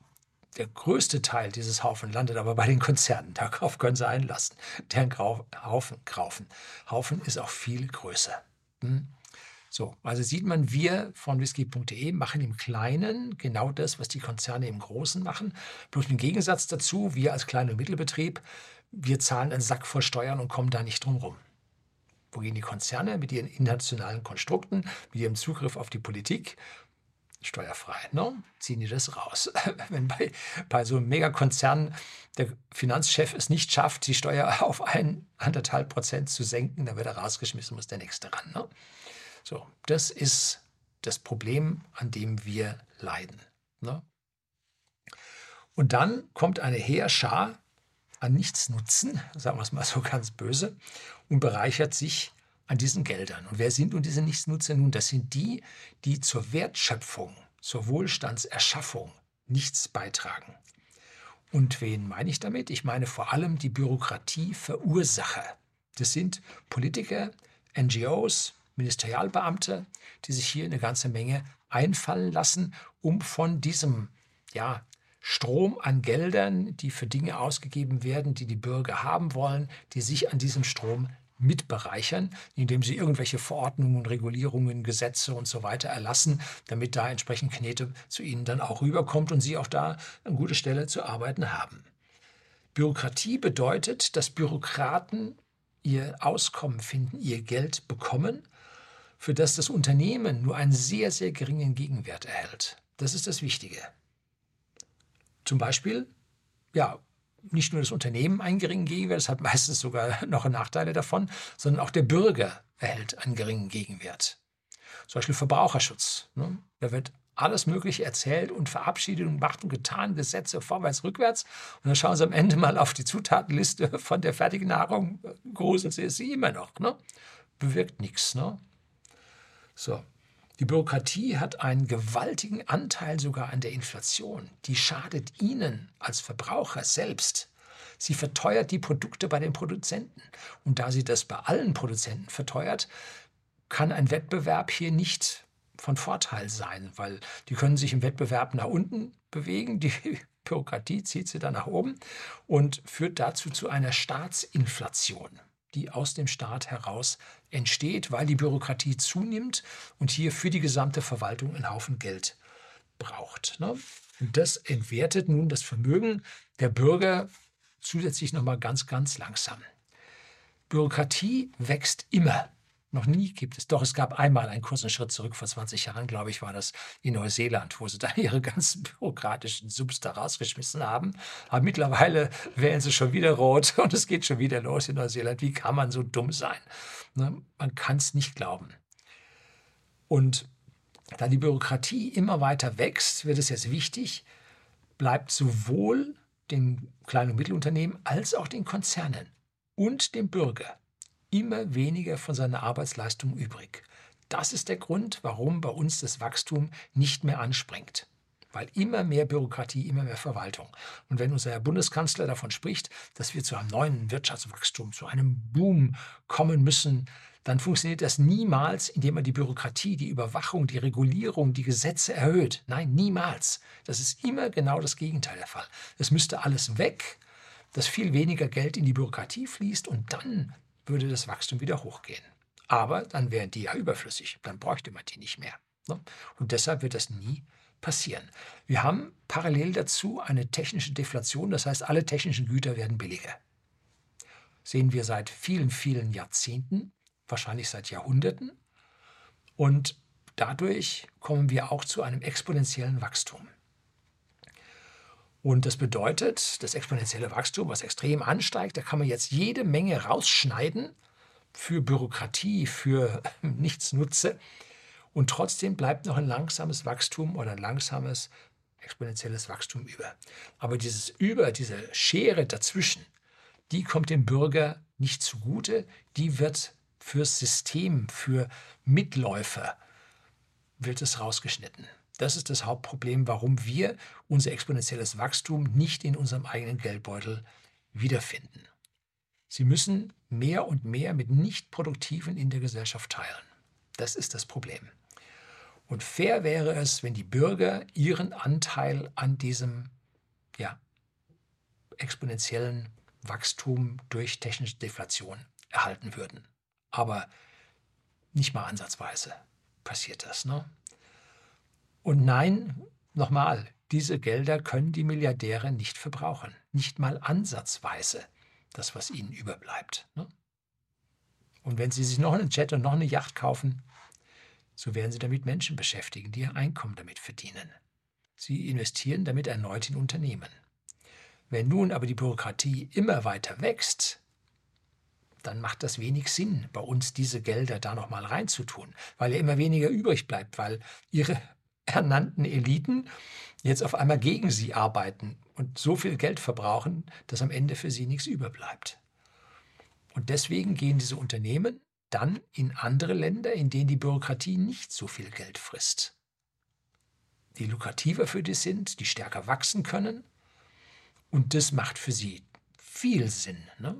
der größte Teil dieses Haufen landet aber bei den Konzernen. Darauf können sie einlassen. Deren Haufen. Haufen ist auch viel größer. Hm? So, also sieht man, wir von whisky.de machen im Kleinen genau das, was die Konzerne im Großen machen. Bloß im Gegensatz dazu, wir als Klein- und Mittelbetrieb, wir zahlen einen Sack voll Steuern und kommen da nicht drum rum. Wogegen die Konzerne mit ihren internationalen Konstrukten, mit ihrem Zugriff auf die Politik, steuerfrei, ne? ziehen die das raus. Wenn bei, bei so einem Megakonzern der Finanzchef es nicht schafft, die Steuer auf ein, anderthalb Prozent zu senken, dann wird er rausgeschmissen, muss der Nächste ran. Ne? So, das ist das Problem, an dem wir leiden. Ne? Und dann kommt eine Heerschar an Nichtsnutzen, sagen wir es mal so ganz böse, und bereichert sich an diesen Geldern. Und wer sind nun diese Nichtsnutzer? Nun, das sind die, die zur Wertschöpfung, zur Wohlstandserschaffung nichts beitragen. Und wen meine ich damit? Ich meine vor allem die Bürokratieverursacher. Das sind Politiker, NGOs, Ministerialbeamte, die sich hier eine ganze Menge einfallen lassen, um von diesem ja, Strom an Geldern, die für Dinge ausgegeben werden, die die Bürger haben wollen, die sich an diesem Strom mitbereichern, indem sie irgendwelche Verordnungen, Regulierungen, Gesetze und so weiter erlassen, damit da entsprechend Knete zu ihnen dann auch rüberkommt und sie auch da eine gute Stelle zu arbeiten haben. Bürokratie bedeutet, dass Bürokraten ihr Auskommen finden, ihr Geld bekommen, für das das Unternehmen nur einen sehr, sehr geringen Gegenwert erhält. Das ist das Wichtige. Zum Beispiel, ja, nicht nur das Unternehmen einen geringen Gegenwert, es hat meistens sogar noch Nachteile davon, sondern auch der Bürger erhält einen geringen Gegenwert. Zum Beispiel Verbraucherschutz. Ne? Da wird alles Mögliche erzählt und verabschiedet und macht und getan, Gesetze vorwärts, rückwärts. Und dann schauen Sie am Ende mal auf die Zutatenliste von der fertigen Nahrung, gruseln Sie sie immer noch. Ne? Bewirkt nichts. Ne? So. Die Bürokratie hat einen gewaltigen Anteil sogar an der Inflation. Die schadet Ihnen als Verbraucher selbst. Sie verteuert die Produkte bei den Produzenten. Und da sie das bei allen Produzenten verteuert, kann ein Wettbewerb hier nicht von Vorteil sein, weil die können sich im Wettbewerb nach unten bewegen, die Bürokratie zieht sie dann nach oben und führt dazu zu einer Staatsinflation, die aus dem Staat heraus entsteht, weil die Bürokratie zunimmt und hier für die gesamte Verwaltung einen Haufen Geld braucht. Ne? Und das entwertet nun das Vermögen der Bürger zusätzlich nochmal ganz, ganz langsam. Bürokratie wächst immer. Noch nie gibt es. Doch, es gab einmal einen kurzen Schritt zurück, vor 20 Jahren, glaube ich, war das in Neuseeland, wo sie da ihre ganzen bürokratischen Subs da rausgeschmissen haben. Aber mittlerweile wählen sie schon wieder rot und es geht schon wieder los in Neuseeland. Wie kann man so dumm sein? Ne? Man kann es nicht glauben. Und da die Bürokratie immer weiter wächst, wird es jetzt wichtig, bleibt sowohl den kleinen und Mittelunternehmen als auch den Konzernen und dem Bürger immer weniger von seiner Arbeitsleistung übrig. Das ist der Grund, warum bei uns das Wachstum nicht mehr anspringt. Weil immer mehr Bürokratie, immer mehr Verwaltung. Und wenn unser Herr Bundeskanzler davon spricht, dass wir zu einem neuen Wirtschaftswachstum, zu einem Boom kommen müssen, dann funktioniert das niemals, indem man die Bürokratie, die Überwachung, die Regulierung, die Gesetze erhöht. Nein, niemals. Das ist immer genau das Gegenteil der Fall. Es müsste alles weg, dass viel weniger Geld in die Bürokratie fließt und dann würde das Wachstum wieder hochgehen. Aber dann wären die ja überflüssig, dann bräuchte man die nicht mehr. Ne? Und deshalb wird das nie passieren. Wir haben parallel dazu eine technische Deflation, das heißt, alle technischen Güter werden billiger. Sehen wir seit vielen, vielen Jahrzehnten, wahrscheinlich seit Jahrhunderten. Und dadurch kommen wir auch zu einem exponentiellen Wachstum. Und das bedeutet, das exponentielle Wachstum, was extrem ansteigt, da kann man jetzt jede Menge rausschneiden für Bürokratie, für Nichtsnutze. Und trotzdem bleibt noch ein langsames Wachstum oder ein langsames exponentielles Wachstum über. Aber dieses Über, diese Schere dazwischen, die kommt dem Bürger nicht zugute, die wird fürs System, für Mitläufer, wird es rausgeschnitten. Das ist das Hauptproblem, warum wir unser exponentielles Wachstum nicht in unserem eigenen Geldbeutel wiederfinden. Sie müssen mehr und mehr mit Nichtproduktiven in der Gesellschaft teilen. Das ist das Problem. Und fair wäre es, wenn die Bürger ihren Anteil an diesem ja, exponentiellen Wachstum durch technische Deflation erhalten würden. Aber nicht mal ansatzweise passiert das. Ne? Und nein, nochmal, diese Gelder können die Milliardäre nicht verbrauchen. Nicht mal ansatzweise das, was ihnen überbleibt. Ne? Und wenn sie sich noch einen Jet und noch eine Yacht kaufen, so werden sie damit Menschen beschäftigen, die ihr Einkommen damit verdienen. Sie investieren damit erneut in Unternehmen. Wenn nun aber die Bürokratie immer weiter wächst, dann macht das wenig Sinn, bei uns diese Gelder da nochmal reinzutun, weil ja immer weniger übrig bleibt, weil ihre ernannten Eliten jetzt auf einmal gegen sie arbeiten und so viel Geld verbrauchen, dass am Ende für sie nichts überbleibt. Und deswegen gehen diese Unternehmen dann in andere Länder, in denen die Bürokratie nicht so viel Geld frisst. Die lukrativer für die sind, die stärker wachsen können. Und das macht für sie viel Sinn. Ne?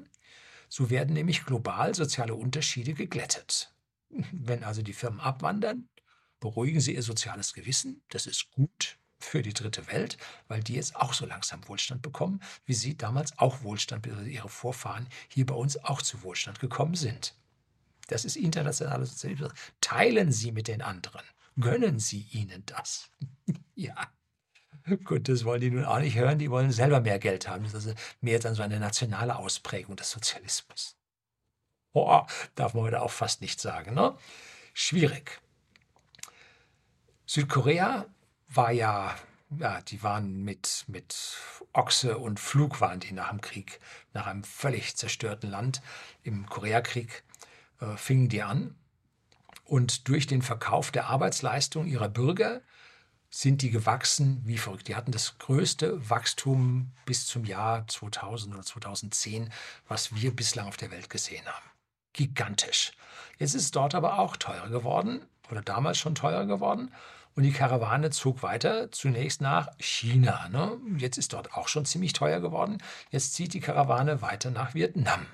So werden nämlich global soziale Unterschiede geglättet. Wenn also die Firmen abwandern, beruhigen Sie Ihr soziales Gewissen. Das ist gut für die dritte Welt, weil die jetzt auch so langsam Wohlstand bekommen, wie Sie damals auch Wohlstand, also Ihre Vorfahren hier bei uns auch zu Wohlstand gekommen sind. Das ist internationale Sozialismus. Teilen Sie mit den anderen. Gönnen Sie ihnen das. ja. Gut, das wollen die nun auch nicht hören. Die wollen selber mehr Geld haben. Das ist also mehr dann so eine nationale Ausprägung des Sozialismus. Oh, darf man heute auch fast nicht sagen. Ne? Schwierig. Südkorea war ja, ja, die waren mit, mit Ochse und Flug waren die nach dem Krieg, nach einem völlig zerstörten Land im Koreakrieg, äh, fingen die an. Und durch den Verkauf der Arbeitsleistung ihrer Bürger sind die gewachsen wie verrückt. Die hatten das größte Wachstum bis zum Jahr 2000 oder 2010, was wir bislang auf der Welt gesehen haben. Gigantisch. Jetzt ist es dort aber auch teurer geworden oder damals schon teurer geworden. Und die Karawane zog weiter zunächst nach China. Ne? Jetzt ist dort auch schon ziemlich teuer geworden. Jetzt zieht die Karawane weiter nach Vietnam.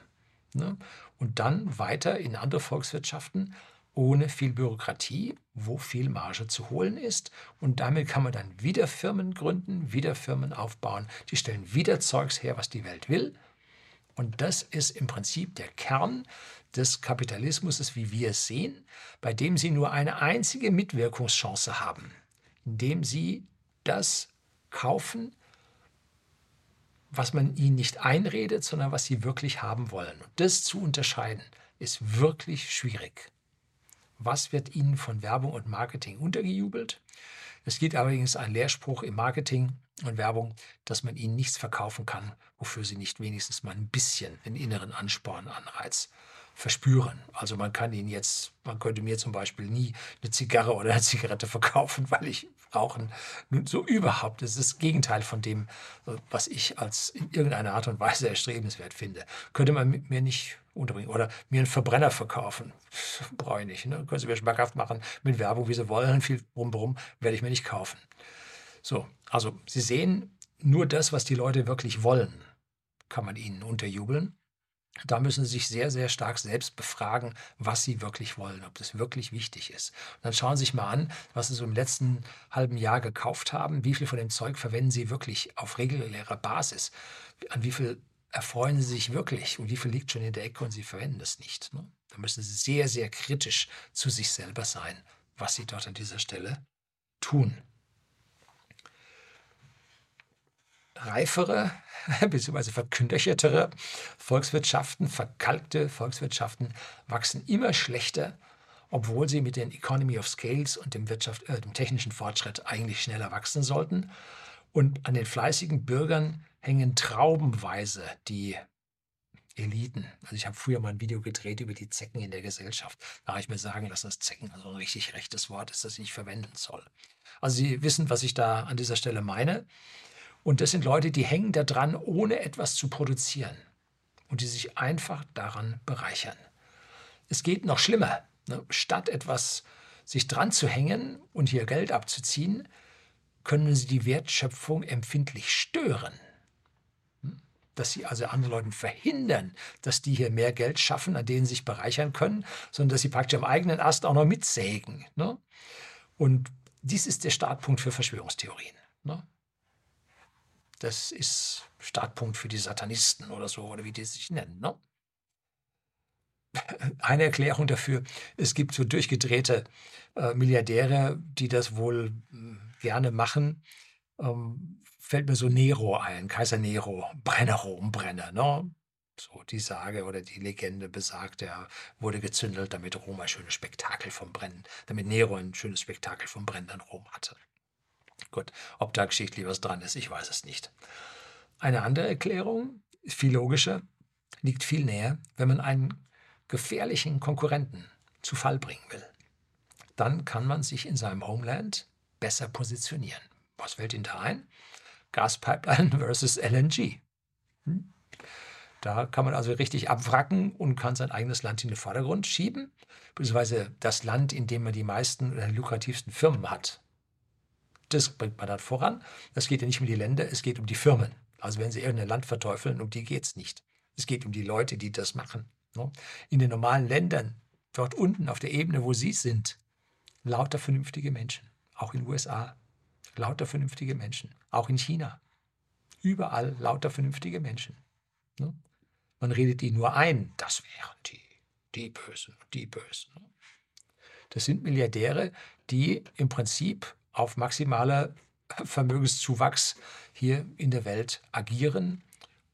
Ne? Und dann weiter in andere Volkswirtschaften ohne viel Bürokratie, wo viel Marge zu holen ist. Und damit kann man dann wieder Firmen gründen, wieder Firmen aufbauen. Die stellen wieder Zeugs her, was die Welt will. Und das ist im Prinzip der Kern des Kapitalismus, wie wir es sehen, bei dem sie nur eine einzige Mitwirkungschance haben, indem sie das kaufen, was man ihnen nicht einredet, sondern was sie wirklich haben wollen. Und das zu unterscheiden, ist wirklich schwierig. Was wird ihnen von Werbung und Marketing untergejubelt? Es gibt allerdings einen Lehrspruch im Marketing und Werbung, dass man ihnen nichts verkaufen kann, wofür sie nicht wenigstens mal ein bisschen den inneren Ansporn, Anreiz verspüren. Also man kann ihnen jetzt, man könnte mir zum Beispiel nie eine Zigarre oder eine Zigarette verkaufen, weil ich Rauchen nun so überhaupt, das ist das Gegenteil von dem, was ich als in irgendeiner Art und Weise erstrebenswert finde. Könnte man mir nicht unterbringen oder mir einen Verbrenner verkaufen. Brauche ich nicht. Ne? Können Sie mir schmackhaft machen mit Werbung, wie Sie wollen, viel rum, werde ich mir nicht kaufen. So, also Sie sehen, nur das, was die Leute wirklich wollen, kann man ihnen unterjubeln. Da müssen Sie sich sehr, sehr stark selbst befragen, was Sie wirklich wollen, ob das wirklich wichtig ist. Und dann schauen Sie sich mal an, was Sie so im letzten halben Jahr gekauft haben. Wie viel von dem Zeug verwenden Sie wirklich auf regulärer Basis? An wie viel erfreuen Sie sich wirklich und wie viel liegt schon in der Ecke und Sie verwenden es nicht? Ne? Da müssen Sie sehr, sehr kritisch zu sich selber sein, was Sie dort an dieser Stelle tun. Reifere bzw. verknöchertere Volkswirtschaften, verkalkte Volkswirtschaften wachsen immer schlechter, obwohl sie mit den Economy of Scales und dem, Wirtschaft, äh, dem technischen Fortschritt eigentlich schneller wachsen sollten. Und an den fleißigen Bürgern hängen traubenweise die Eliten. Also ich habe früher mal ein Video gedreht über die Zecken in der Gesellschaft. Da habe ich mir sagen lassen, dass Zecken also ein richtig rechtes Wort ist, das ich nicht verwenden soll. Also Sie wissen, was ich da an dieser Stelle meine. Und das sind Leute, die hängen da dran, ohne etwas zu produzieren. Und die sich einfach daran bereichern. Es geht noch schlimmer. Ne? Statt etwas sich dran zu hängen und hier Geld abzuziehen, können sie die Wertschöpfung empfindlich stören. Hm? Dass sie also anderen Leuten verhindern, dass die hier mehr Geld schaffen, an denen sie sich bereichern können, sondern dass sie praktisch am eigenen Ast auch noch mitsägen. Ne? Und dies ist der Startpunkt für Verschwörungstheorien. Ne? Das ist Startpunkt für die Satanisten oder so, oder wie die sich nennen. Ne? Eine Erklärung dafür, es gibt so durchgedrehte äh, Milliardäre, die das wohl äh, gerne machen. Ähm, fällt mir so Nero ein, Kaiser Nero, Brenner, Rombrenner. Ne? So die Sage oder die Legende besagt, er wurde gezündelt, damit Rom ein schönes Spektakel vom Brennen, damit Nero ein schönes Spektakel vom brennenden Rom hatte. Gut, ob da geschichtlich was dran ist, ich weiß es nicht. Eine andere Erklärung, viel logischer, liegt viel näher, wenn man einen gefährlichen Konkurrenten zu Fall bringen will. Dann kann man sich in seinem Homeland besser positionieren. Was fällt Ihnen da ein? Gaspipeline versus LNG. Hm? Da kann man also richtig abwracken und kann sein eigenes Land in den Vordergrund schieben, beziehungsweise das Land, in dem man die meisten oder lukrativsten Firmen hat. Das bringt man dann voran. Es geht ja nicht um die Länder, es geht um die Firmen. Also wenn Sie irgendein Land verteufeln, um die geht es nicht. Es geht um die Leute, die das machen. Ne? In den normalen Ländern, dort unten auf der Ebene, wo Sie sind, lauter vernünftige Menschen. Auch in den USA, lauter vernünftige Menschen. Auch in China. Überall lauter vernünftige Menschen. Ne? Man redet die nur ein, das wären die, die Bösen, die Bösen. Ne? Das sind Milliardäre, die im Prinzip auf maximale Vermögenszuwachs hier in der Welt agieren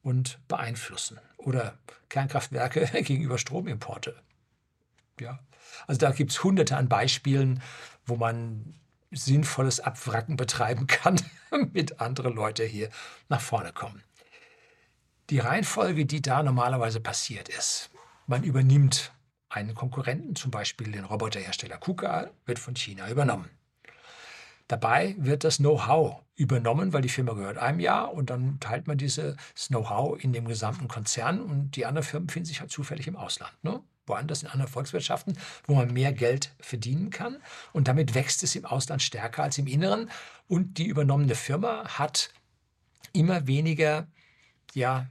und beeinflussen. Oder Kernkraftwerke gegenüber Stromimporte. Ja. Also da gibt es hunderte an Beispielen, wo man sinnvolles Abwracken betreiben kann, damit andere Leute hier nach vorne kommen. Die Reihenfolge, die da normalerweise passiert ist, man übernimmt einen Konkurrenten, zum Beispiel den Roboterhersteller KUKA, wird von China übernommen. Dabei wird das Know-how übernommen, weil die Firma gehört einem Jahr und dann teilt man dieses Know-how in dem gesamten Konzern und die anderen Firmen finden sich halt zufällig im Ausland. Ne? woanders in anderen Volkswirtschaften, wo man mehr Geld verdienen kann. Und damit wächst es im Ausland stärker als im Inneren. Und die übernommene Firma hat immer weniger, ja,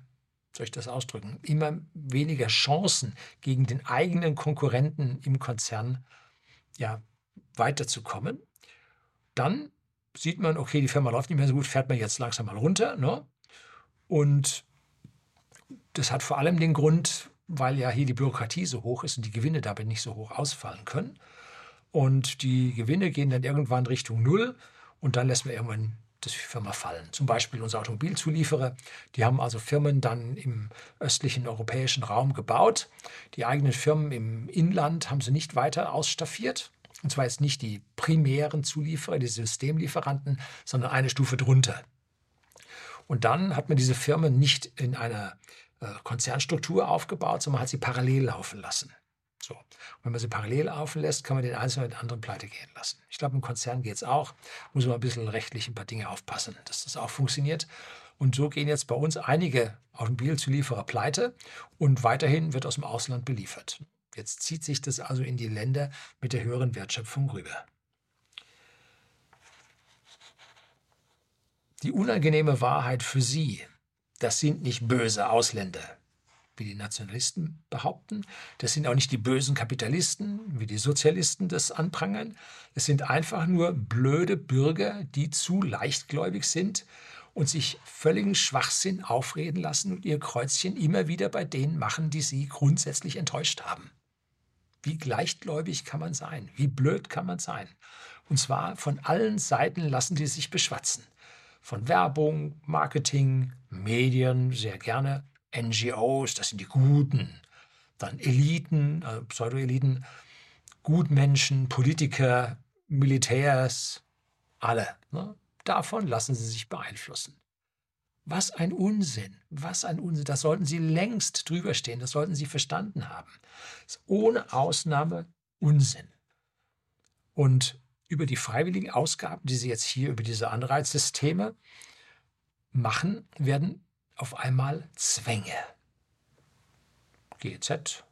soll ich das ausdrücken, immer weniger Chancen gegen den eigenen Konkurrenten im Konzern ja, weiterzukommen. Dann sieht man, okay, die Firma läuft nicht mehr so gut, fährt man jetzt langsam mal runter. Ne? Und das hat vor allem den Grund, weil ja hier die Bürokratie so hoch ist und die Gewinne dabei nicht so hoch ausfallen können. Und die Gewinne gehen dann irgendwann Richtung Null und dann lässt man irgendwann das Firma fallen. Zum Beispiel unsere Automobilzulieferer, die haben also Firmen dann im östlichen europäischen Raum gebaut. Die eigenen Firmen im Inland haben sie nicht weiter ausstaffiert. Und zwar jetzt nicht die primären Zulieferer, die Systemlieferanten, sondern eine Stufe drunter. Und dann hat man diese Firmen nicht in einer äh, Konzernstruktur aufgebaut, sondern man hat sie parallel laufen lassen. So. Und wenn man sie parallel laufen lässt, kann man den Einzelnen mit anderen pleite gehen lassen. Ich glaube, im Konzern geht es auch. Muss man ein bisschen rechtlich ein paar Dinge aufpassen, dass das auch funktioniert. Und so gehen jetzt bei uns einige Automobilzulieferer pleite und weiterhin wird aus dem Ausland beliefert. Jetzt zieht sich das also in die Länder mit der höheren Wertschöpfung rüber. Die unangenehme Wahrheit für Sie das sind nicht böse Ausländer, wie die Nationalisten behaupten. Das sind auch nicht die bösen Kapitalisten, wie die Sozialisten das anprangern. Es sind einfach nur blöde Bürger, die zu leichtgläubig sind und sich völligen Schwachsinn aufreden lassen und ihr Kreuzchen immer wieder bei denen machen, die sie grundsätzlich enttäuscht haben. Wie leichtgläubig kann man sein? Wie blöd kann man sein? Und zwar von allen Seiten lassen die sich beschwatzen von Werbung, Marketing, Medien, sehr gerne, NGOs, das sind die Guten, dann Eliten, also Pseudo-Eliten, Gutmenschen, Politiker, Militärs, alle. Ne? Davon lassen sie sich beeinflussen. Was ein Unsinn, was ein Unsinn. Das sollten Sie längst drüber stehen, das sollten Sie verstanden haben. Ohne Ausnahme Unsinn. Und über die freiwilligen Ausgaben, die Sie jetzt hier über diese Anreizsysteme machen, werden auf einmal Zwänge. GEZ.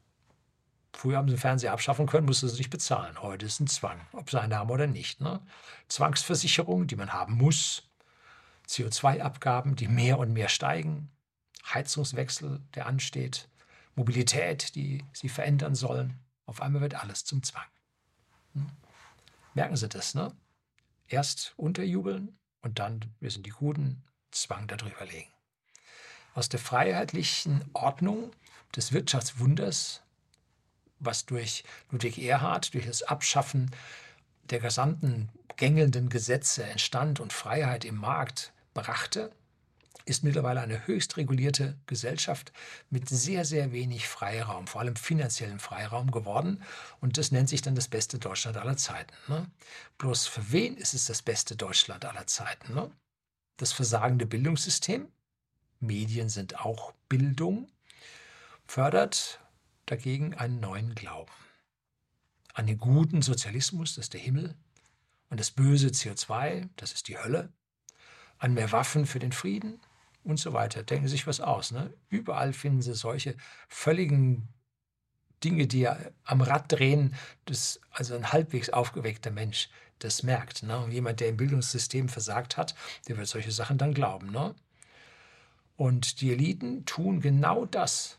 Früher haben sie den Fernseher abschaffen können, mussten sie nicht bezahlen. Heute ist ein Zwang, ob sie einen haben oder nicht. Ne? Zwangsversicherung, die man haben muss. CO2-Abgaben, die mehr und mehr steigen. Heizungswechsel, der ansteht. Mobilität, die sie verändern sollen. Auf einmal wird alles zum Zwang. Hm? Merken Sie das, ne? Erst unterjubeln und dann, wir sind die Guten, Zwang darüber legen. Aus der freiheitlichen Ordnung des Wirtschaftswunders, was durch Ludwig Erhard, durch das Abschaffen der gesamten gängelnden Gesetze entstand und Freiheit im Markt brachte, ist mittlerweile eine höchst regulierte Gesellschaft mit sehr, sehr wenig Freiraum, vor allem finanziellem Freiraum geworden. Und das nennt sich dann das beste Deutschland aller Zeiten. Ne? Bloß für wen ist es das beste Deutschland aller Zeiten? Ne? Das versagende Bildungssystem, Medien sind auch Bildung, fördert dagegen einen neuen Glauben. An den guten Sozialismus, das ist der Himmel, an das böse CO2, das ist die Hölle, an mehr Waffen für den Frieden, und so weiter. Denken Sie sich was aus. Ne? Überall finden Sie solche völligen Dinge, die ja am Rad drehen, das, also ein halbwegs aufgeweckter Mensch das merkt. Ne? Und jemand, der im Bildungssystem versagt hat, der wird solche Sachen dann glauben. Ne? Und die Eliten tun genau das,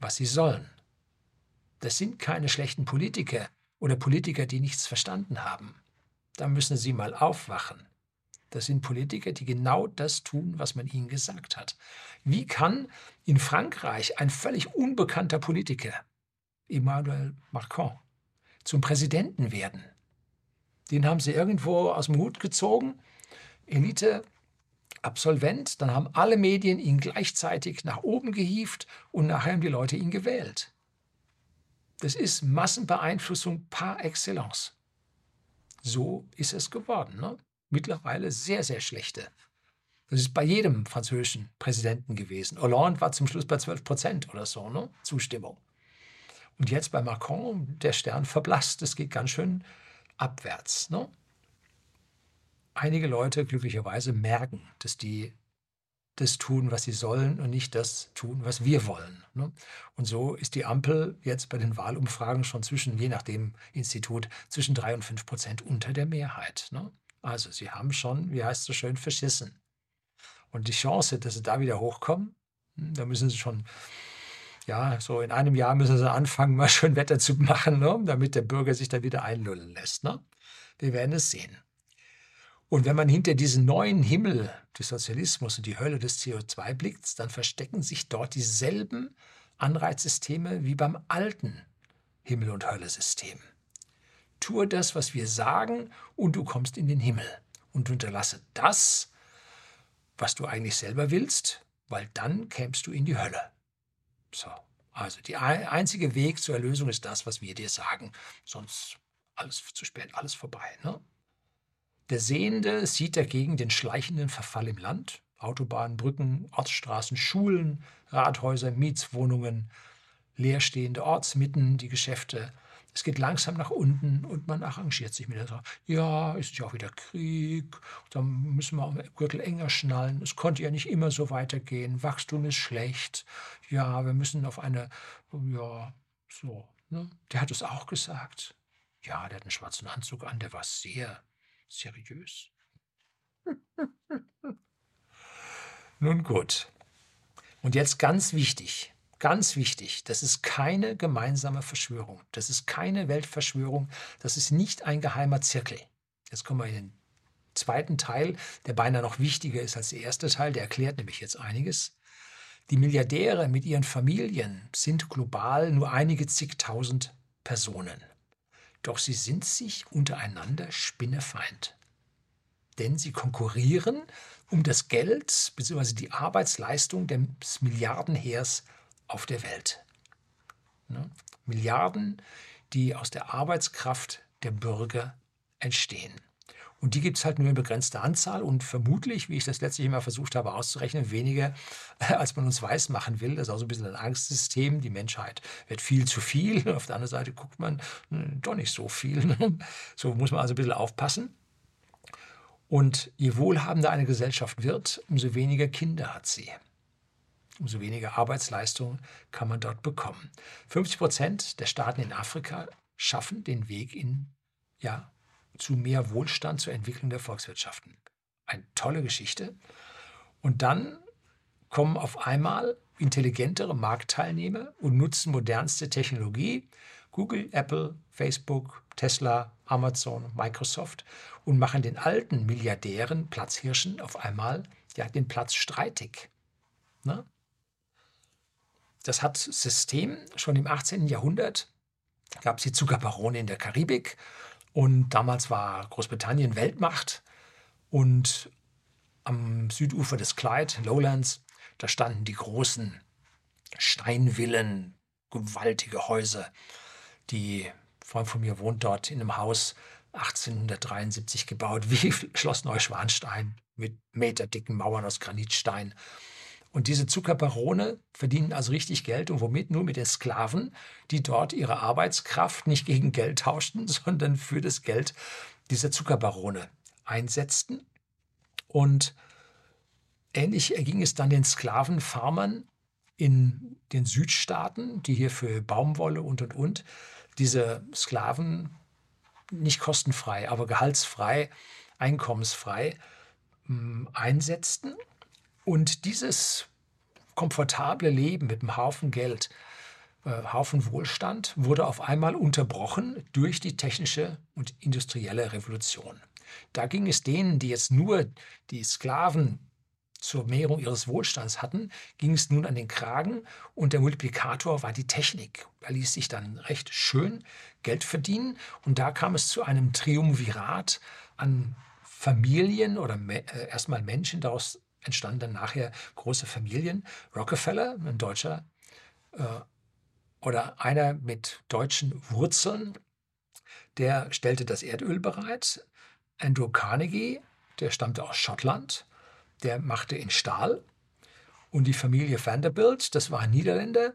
was sie sollen. Das sind keine schlechten Politiker oder Politiker, die nichts verstanden haben. Da müssen sie mal aufwachen. Das sind Politiker, die genau das tun, was man ihnen gesagt hat. Wie kann in Frankreich ein völlig unbekannter Politiker, Emmanuel Macron, zum Präsidenten werden? Den haben sie irgendwo aus dem Hut gezogen Elite-Absolvent, dann haben alle Medien ihn gleichzeitig nach oben gehievt und nachher haben die Leute ihn gewählt. Das ist Massenbeeinflussung par excellence. So ist es geworden. Ne? Mittlerweile sehr, sehr schlechte. Das ist bei jedem französischen Präsidenten gewesen. Hollande war zum Schluss bei 12 Prozent oder so, ne? Zustimmung. Und jetzt bei Macron, der Stern verblasst, es geht ganz schön abwärts. Ne? Einige Leute glücklicherweise merken, dass die das tun, was sie sollen und nicht das tun, was wir wollen. Ne? Und so ist die Ampel jetzt bei den Wahlumfragen schon zwischen, je nach dem Institut, zwischen drei und fünf Prozent unter der Mehrheit. Ne? Also sie haben schon, wie heißt es so schön, verschissen. Und die Chance, dass sie da wieder hochkommen, hm, da müssen sie schon, ja, so in einem Jahr müssen sie anfangen, mal schön Wetter zu machen, ne? damit der Bürger sich da wieder einlullen lässt. Ne? Wir werden es sehen. Und wenn man hinter diesen neuen Himmel des Sozialismus und die Hölle des CO2 blickt, dann verstecken sich dort dieselben Anreizsysteme wie beim alten Himmel- und Hölle-System. Tue das, was wir sagen, und du kommst in den Himmel. Und unterlasse das, was du eigentlich selber willst, weil dann kämst du in die Hölle. So, also der einzige Weg zur Erlösung ist das, was wir dir sagen. Sonst alles zu spät, alles vorbei. Ne? Der Sehende sieht dagegen den schleichenden Verfall im Land. Autobahnen, Brücken, Ortsstraßen, Schulen, Rathäuser, Mietswohnungen, leerstehende Ortsmitten, die Geschäfte. Es geht langsam nach unten und man arrangiert sich mit der Sache. Ja, ist ja auch wieder Krieg, dann müssen wir am Gürtel enger schnallen. Es konnte ja nicht immer so weitergehen. Wachstum ist schlecht. Ja, wir müssen auf eine, ja, so. Ne? Der hat es auch gesagt. Ja, der hat einen schwarzen Anzug an, der war sehr seriös. Nun gut. Und jetzt ganz wichtig, ganz wichtig, das ist keine gemeinsame Verschwörung. Das ist keine Weltverschwörung. Das ist nicht ein geheimer Zirkel. Jetzt kommen wir in den zweiten Teil, der beinahe noch wichtiger ist als der erste Teil. Der erklärt nämlich jetzt einiges. Die Milliardäre mit ihren Familien sind global nur einige zigtausend Personen. Doch sie sind sich untereinander Spinnefeind. Denn sie konkurrieren um das Geld bzw. die Arbeitsleistung des Milliardenheers auf der Welt. Ne? Milliarden, die aus der Arbeitskraft der Bürger entstehen. Und die gibt es halt nur in begrenzter Anzahl und vermutlich, wie ich das letztlich immer versucht habe auszurechnen, weniger, als man uns weiß machen will. Das ist auch so ein bisschen ein Angstsystem. Die Menschheit wird viel zu viel. Auf der anderen Seite guckt man hm, doch nicht so viel. So muss man also ein bisschen aufpassen. Und je wohlhabender eine Gesellschaft wird, umso weniger Kinder hat sie. Umso weniger Arbeitsleistung kann man dort bekommen. 50 Prozent der Staaten in Afrika schaffen den Weg in ja, zu mehr Wohlstand, zur Entwicklung der Volkswirtschaften. Eine tolle Geschichte. Und dann kommen auf einmal intelligentere Marktteilnehmer und nutzen modernste Technologie, Google, Apple, Facebook, Tesla, Amazon, Microsoft und machen den alten Milliardären, Platzhirschen, auf einmal ja, den Platz streitig. Ne? Das hat System schon im 18. Jahrhundert, gab es die Zuckerbarone in der Karibik und damals war Großbritannien Weltmacht und am Südufer des Clyde, Lowlands, da standen die großen Steinvillen, gewaltige Häuser. Die Freund von mir wohnt dort in einem Haus 1873 gebaut, wie Schloss Neuschwanstein mit meterdicken Mauern aus Granitstein. Und diese Zuckerbarone verdienen also richtig Geld und womit? Nur mit den Sklaven, die dort ihre Arbeitskraft nicht gegen Geld tauschten, sondern für das Geld dieser Zuckerbarone einsetzten. Und ähnlich erging es dann den Sklavenfarmern in den Südstaaten, die hier für Baumwolle und und und diese Sklaven nicht kostenfrei, aber gehaltsfrei, einkommensfrei hm, einsetzten und dieses komfortable Leben mit einem Haufen Geld, äh, Haufen Wohlstand wurde auf einmal unterbrochen durch die technische und industrielle Revolution. Da ging es denen, die jetzt nur die Sklaven zur Mehrung ihres Wohlstands hatten, ging es nun an den Kragen und der Multiplikator war die Technik. Da ließ sich dann recht schön Geld verdienen und da kam es zu einem Triumvirat an Familien oder äh, erstmal Menschen, daraus entstanden dann nachher große Familien. Rockefeller, ein Deutscher, äh, oder einer mit deutschen Wurzeln, der stellte das Erdöl bereit. Andrew Carnegie, der stammte aus Schottland, der machte in Stahl. Und die Familie Vanderbilt, das waren Niederländer,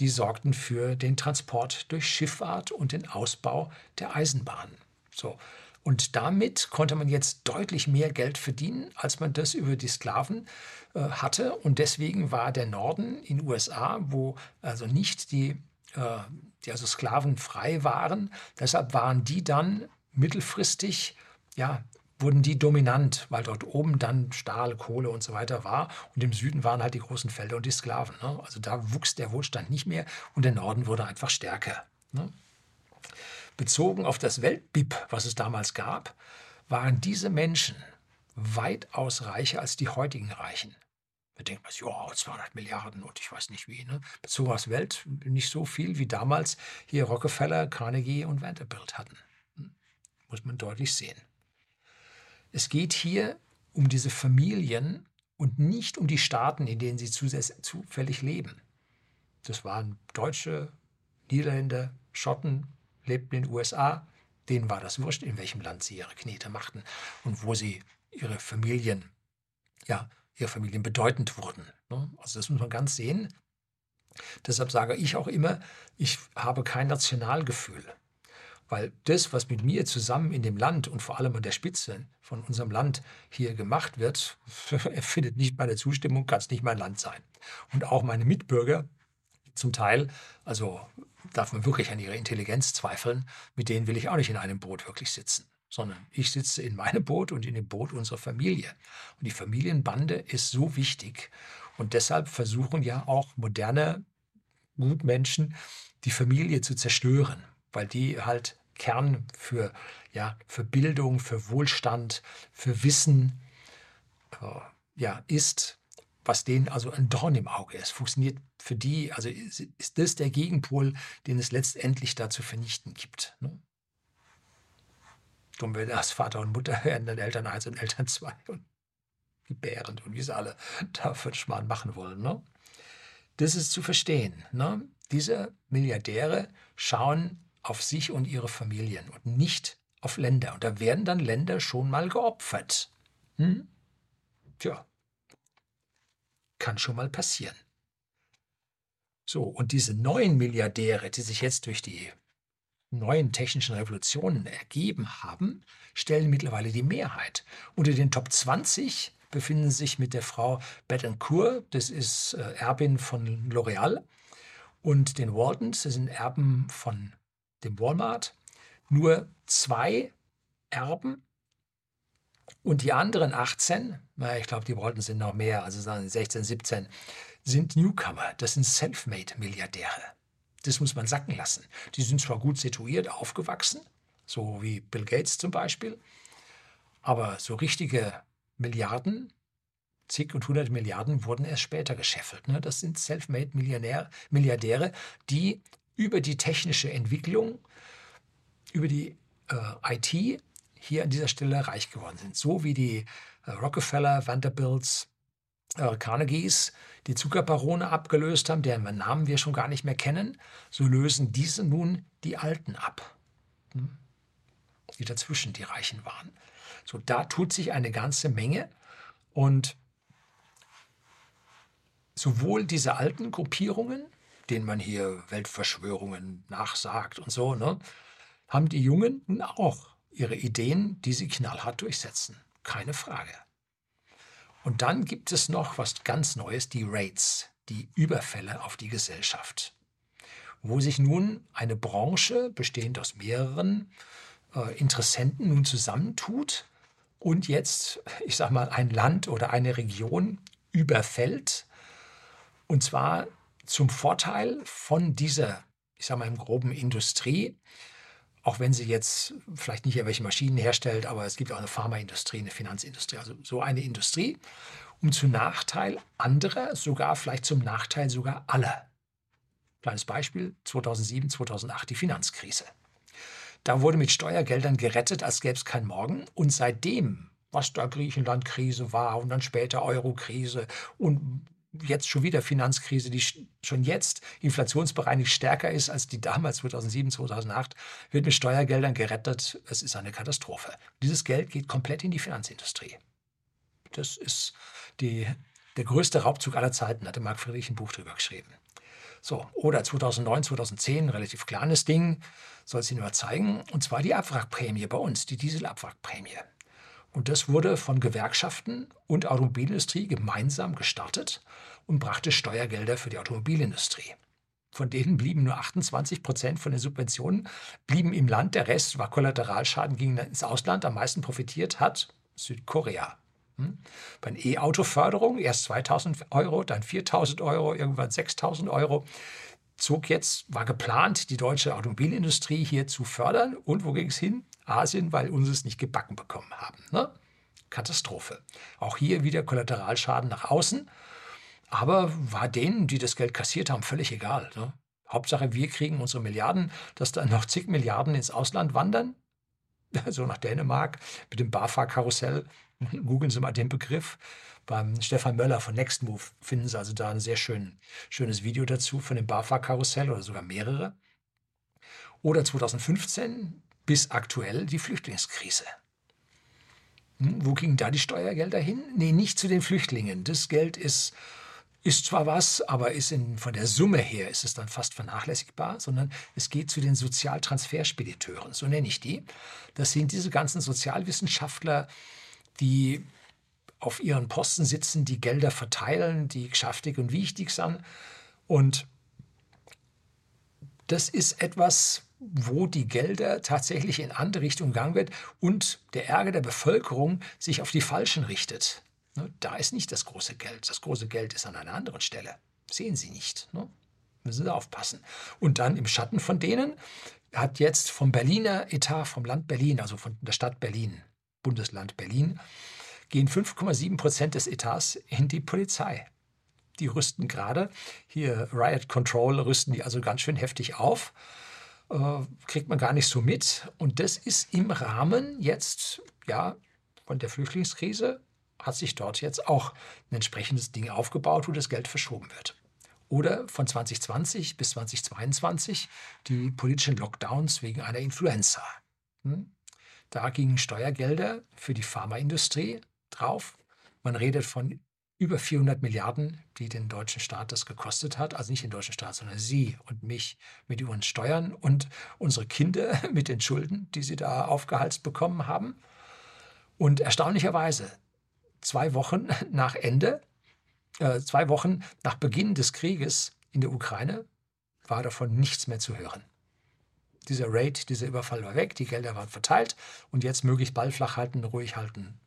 die sorgten für den Transport durch Schifffahrt und den Ausbau der Eisenbahn. So. Und damit konnte man jetzt deutlich mehr Geld verdienen, als man das über die Sklaven äh, hatte. Und deswegen war der Norden in den USA, wo also nicht die, äh, die also Sklaven frei waren, deshalb waren die dann mittelfristig ja, wurden die dominant, weil dort oben dann Stahl, Kohle und so weiter war. Und im Süden waren halt die großen Felder und die Sklaven. Ne? Also da wuchs der Wohlstand nicht mehr und der Norden wurde einfach stärker. Ne? Bezogen auf das Weltbib, was es damals gab, waren diese Menschen weitaus reicher als die heutigen Reichen. Denkt man, ja, 200 Milliarden und ich weiß nicht wie. Ne? Bezogen aufs Welt nicht so viel wie damals hier Rockefeller, Carnegie und Vanderbilt hatten. Hm? Muss man deutlich sehen. Es geht hier um diese Familien und nicht um die Staaten, in denen sie zufällig leben. Das waren Deutsche, Niederländer, Schotten, lebten in den USA. Denen war das wurscht, in welchem Land sie ihre Knete machten und wo sie ihre Familien, ja, ihre Familien bedeutend wurden. Ne? Also das muss man ganz sehen. Deshalb sage ich auch immer, ich habe kein Nationalgefühl. Weil das, was mit mir zusammen in dem Land und vor allem an der Spitze von unserem Land hier gemacht wird, findet nicht meine Zustimmung, kann es nicht mein Land sein. Und auch meine Mitbürger, zum Teil, also darf man wirklich an ihrer Intelligenz zweifeln, mit denen will ich auch nicht in einem Boot wirklich sitzen, sondern ich sitze in meinem Boot und in dem Boot unserer Familie. Und die Familienbande ist so wichtig. Und deshalb versuchen ja auch moderne Gutmenschen, die Familie zu zerstören weil die halt Kern für, ja, für Bildung, für Wohlstand, für Wissen äh, ja, ist, was denen also ein Dorn im Auge ist. Funktioniert für die, also ist, ist das der Gegenpol, den es letztendlich da zu vernichten gibt. Ne? Dumm will das Vater und Mutter werden dann Eltern 1 und Eltern 2 und gebärend und wie sie alle da für Schmarrn machen wollen. Ne? Das ist zu verstehen. Ne? Diese Milliardäre schauen auf sich und ihre Familien und nicht auf Länder. Und da werden dann Länder schon mal geopfert. Hm? Tja, kann schon mal passieren. So, und diese neuen Milliardäre, die sich jetzt durch die neuen technischen Revolutionen ergeben haben, stellen mittlerweile die Mehrheit. Unter den Top 20 befinden sich mit der Frau Bettencourt, das ist äh, Erbin von L'Oreal, und den Waltons, das sind Erben von dem Walmart, nur zwei Erben und die anderen 18, na, ich glaube, die wollten sind noch mehr, also 16, 17, sind Newcomer. Das sind Selfmade-Milliardäre. Das muss man sacken lassen. Die sind zwar gut situiert, aufgewachsen, so wie Bill Gates zum Beispiel, aber so richtige Milliarden, zig und hundert Milliarden wurden erst später gescheffelt. Ne? Das sind Selfmade-Milliardäre, die über die technische Entwicklung, über die äh, IT hier an dieser Stelle reich geworden sind. So wie die äh, Rockefeller, Vanderbilts, äh, Carnegies die Zuckerbarone abgelöst haben, deren Namen wir schon gar nicht mehr kennen, so lösen diese nun die Alten ab, hm? die dazwischen die Reichen waren. So, da tut sich eine ganze Menge und sowohl diese alten Gruppierungen denen man hier Weltverschwörungen nachsagt und so, ne, haben die Jungen auch ihre Ideen, die sie knallhart durchsetzen. Keine Frage. Und dann gibt es noch was ganz Neues, die Raids, die Überfälle auf die Gesellschaft, wo sich nun eine Branche bestehend aus mehreren äh, Interessenten nun zusammentut und jetzt, ich sage mal, ein Land oder eine Region überfällt. Und zwar zum Vorteil von dieser, ich sage mal im groben Industrie, auch wenn sie jetzt vielleicht nicht irgendwelche Maschinen herstellt, aber es gibt auch eine Pharmaindustrie, eine Finanzindustrie, also so eine Industrie, um zu Nachteil anderer, sogar vielleicht zum Nachteil sogar aller. Kleines Beispiel, 2007, 2008 die Finanzkrise. Da wurde mit Steuergeldern gerettet, als gäbe es kein Morgen. Und seitdem was da Griechenland-Krise war und dann später Euro-Krise und jetzt schon wieder Finanzkrise, die schon jetzt inflationsbereinigt stärker ist als die damals 2007, 2008, wird mit Steuergeldern gerettet. Es ist eine Katastrophe. Dieses Geld geht komplett in die Finanzindustrie. Das ist die, der größte Raubzug aller Zeiten, hatte Marc Friedrich ein Buch drüber geschrieben. So, oder 2009, 2010, relativ kleines Ding, soll es Ihnen nur zeigen, und zwar die Abwrackprämie bei uns, die Dieselabwrackprämie. Und das wurde von Gewerkschaften und Automobilindustrie gemeinsam gestartet und brachte Steuergelder für die Automobilindustrie. Von denen blieben nur 28 Prozent von den Subventionen blieben im Land. Der Rest war Kollateralschaden, ging ins Ausland. Am meisten profitiert hat Südkorea. Hm? Bei der E-Auto-Förderung erst 2000 Euro, dann 4000 Euro, irgendwann 6000 Euro. Zog jetzt, war geplant, die deutsche Automobilindustrie hier zu fördern. Und wo ging es hin? Asien, weil uns es nicht gebacken bekommen haben. Ne? Katastrophe. Auch hier wieder Kollateralschaden nach außen. Aber war denen, die das Geld kassiert haben, völlig egal. Ne? Hauptsache, wir kriegen unsere Milliarden, dass dann noch zig Milliarden ins Ausland wandern. So nach Dänemark mit dem BAFA-Karussell. Googeln Sie mal den Begriff. Beim Stefan Möller von Nextmove finden Sie also da ein sehr schön, schönes Video dazu von dem BAFA-Karussell oder sogar mehrere. Oder 2015 bis aktuell die Flüchtlingskrise. Hm, wo gingen da die Steuergelder hin? Nee, nicht zu den Flüchtlingen. Das Geld ist, ist zwar was, aber ist in, von der Summe her ist es dann fast vernachlässigbar, sondern es geht zu den Sozialtransferspediteuren, so nenne ich die. Das sind diese ganzen Sozialwissenschaftler, die auf ihren Posten sitzen, die Gelder verteilen, die geschäftig und wichtig sind. Und das ist etwas, wo die Gelder tatsächlich in andere Richtungen gegangen wird und der Ärger der Bevölkerung sich auf die Falschen richtet. Ne, da ist nicht das große Geld. Das große Geld ist an einer anderen Stelle. Sehen Sie nicht. Ne? Müssen Sie aufpassen. Und dann im Schatten von denen hat jetzt vom Berliner Etat, vom Land Berlin, also von der Stadt Berlin, Bundesland Berlin, gehen 5,7 Prozent des Etats in die Polizei. Die rüsten gerade, hier Riot Control rüsten die also ganz schön heftig auf. Äh, kriegt man gar nicht so mit. Und das ist im Rahmen jetzt, ja, von der Flüchtlingskrise hat sich dort jetzt auch ein entsprechendes Ding aufgebaut, wo das Geld verschoben wird. Oder von 2020 bis 2022 die politischen Lockdowns wegen einer Influenza. Hm? Da gingen Steuergelder für die Pharmaindustrie drauf. Man redet von über 400 Milliarden, die den deutschen Staat das gekostet hat. Also nicht den deutschen Staat, sondern Sie und mich mit ihren Steuern und unsere Kinder mit den Schulden, die sie da aufgehalst bekommen haben. Und erstaunlicherweise, zwei Wochen nach Ende, äh, zwei Wochen nach Beginn des Krieges in der Ukraine, war davon nichts mehr zu hören. Dieser Raid, dieser Überfall war weg, die Gelder waren verteilt und jetzt möglichst Ball flach halten, ruhig halten,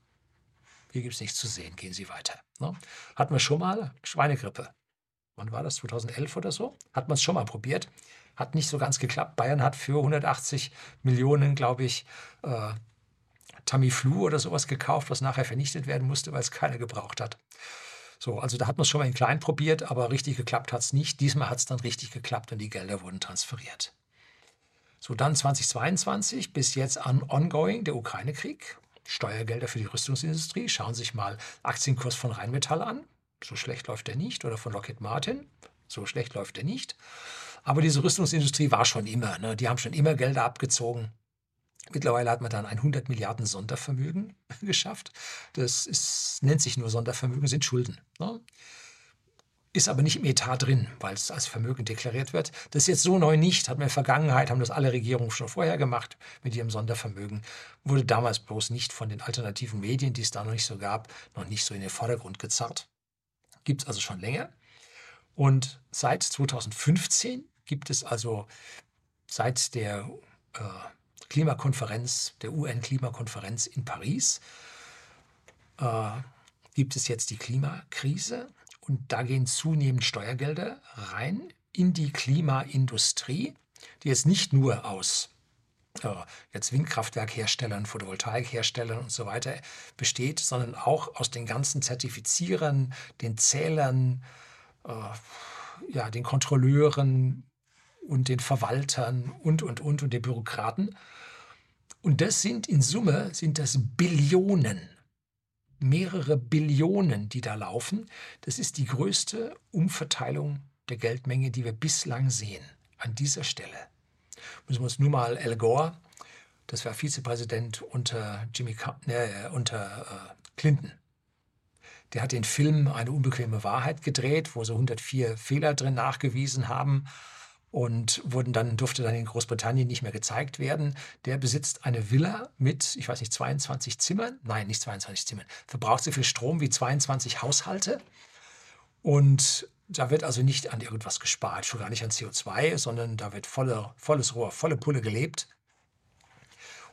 hier gibt es nichts zu sehen, gehen Sie weiter. Ne? Hatten wir schon mal Schweinegrippe. Wann war das? 2011 oder so? Hat man es schon mal probiert. Hat nicht so ganz geklappt. Bayern hat für 180 Millionen, glaube ich, äh, Tamiflu oder sowas gekauft, was nachher vernichtet werden musste, weil es keiner gebraucht hat. So, also da hat man es schon mal in klein probiert, aber richtig geklappt hat es nicht. Diesmal hat es dann richtig geklappt und die Gelder wurden transferiert. So, dann 2022 bis jetzt an ongoing der Ukraine-Krieg. Steuergelder für die Rüstungsindustrie. Schauen Sie sich mal Aktienkurs von Rheinmetall an. So schlecht läuft er nicht. Oder von Lockheed Martin. So schlecht läuft er nicht. Aber diese Rüstungsindustrie war schon immer. Ne? Die haben schon immer Gelder abgezogen. Mittlerweile hat man dann ein 100 Milliarden Sondervermögen geschafft. Das ist, nennt sich nur Sondervermögen, sind Schulden. Ne? Ist aber nicht im Etat drin, weil es als Vermögen deklariert wird. Das ist jetzt so neu nicht, hat man in der Vergangenheit, haben das alle Regierungen schon vorher gemacht mit ihrem Sondervermögen, wurde damals bloß nicht von den alternativen Medien, die es da noch nicht so gab, noch nicht so in den Vordergrund gezerrt. Gibt es also schon länger. Und seit 2015 gibt es also seit der äh, Klimakonferenz, der UN-Klimakonferenz in Paris, äh, gibt es jetzt die Klimakrise und da gehen zunehmend Steuergelder rein in die Klimaindustrie, die jetzt nicht nur aus äh, jetzt Windkraftwerkherstellern, Photovoltaikherstellern und so weiter besteht, sondern auch aus den ganzen Zertifizierern, den Zählern, äh, ja, den Kontrolleuren und den Verwaltern und, und, und, und den Bürokraten. Und das sind in Summe, sind das Billionen, mehrere Billionen, die da laufen. Das ist die größte Umverteilung der Geldmenge, die wir bislang sehen. An dieser Stelle müssen wir uns nur mal Al Gore, das war Vizepräsident unter, Jimmy, äh, unter äh, Clinton, der hat den Film Eine unbequeme Wahrheit gedreht, wo sie 104 Fehler drin nachgewiesen haben und wurden dann, durfte dann in Großbritannien nicht mehr gezeigt werden. Der besitzt eine Villa mit, ich weiß nicht, 22 Zimmern. Nein, nicht 22 Zimmern. Verbraucht so viel Strom wie 22 Haushalte. Und da wird also nicht an irgendwas gespart, schon gar nicht an CO2, sondern da wird volle, volles Rohr, volle Pulle gelebt.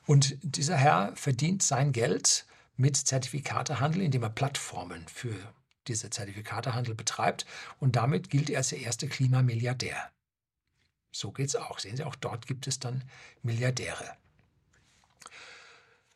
Und dieser Herr verdient sein Geld mit Zertifikatehandel, indem er Plattformen für diese Zertifikatehandel betreibt. Und damit gilt er als der erste Klimamilliardär. So geht es auch. Sehen Sie, auch dort gibt es dann Milliardäre.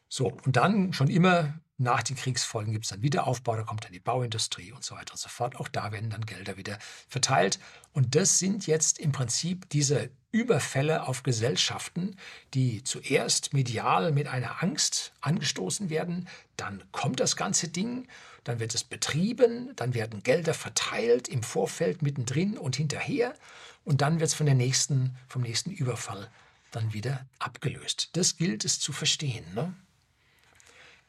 So, und dann schon immer nach den Kriegsfolgen gibt es dann Wiederaufbau, da kommt dann die Bauindustrie und so weiter und so fort. Auch da werden dann Gelder wieder verteilt. Und das sind jetzt im Prinzip diese Überfälle auf Gesellschaften, die zuerst medial mit einer Angst angestoßen werden. Dann kommt das ganze Ding, dann wird es betrieben, dann werden Gelder verteilt im Vorfeld, mittendrin und hinterher. Und dann wird es nächsten, vom nächsten Überfall dann wieder abgelöst. Das gilt es zu verstehen. Ne?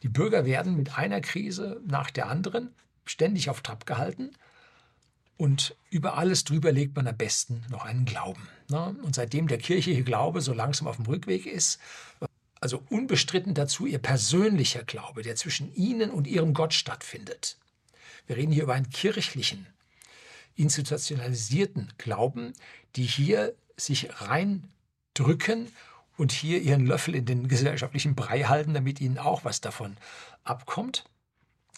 Die Bürger werden mit einer Krise nach der anderen ständig auf Trab gehalten. Und über alles drüber legt man am besten noch einen Glauben. Ne? Und seitdem der kirchliche Glaube so langsam auf dem Rückweg ist, also unbestritten dazu ihr persönlicher Glaube, der zwischen ihnen und ihrem Gott stattfindet. Wir reden hier über einen kirchlichen, institutionalisierten Glauben, die hier sich reindrücken und hier ihren Löffel in den gesellschaftlichen Brei halten, damit ihnen auch was davon abkommt.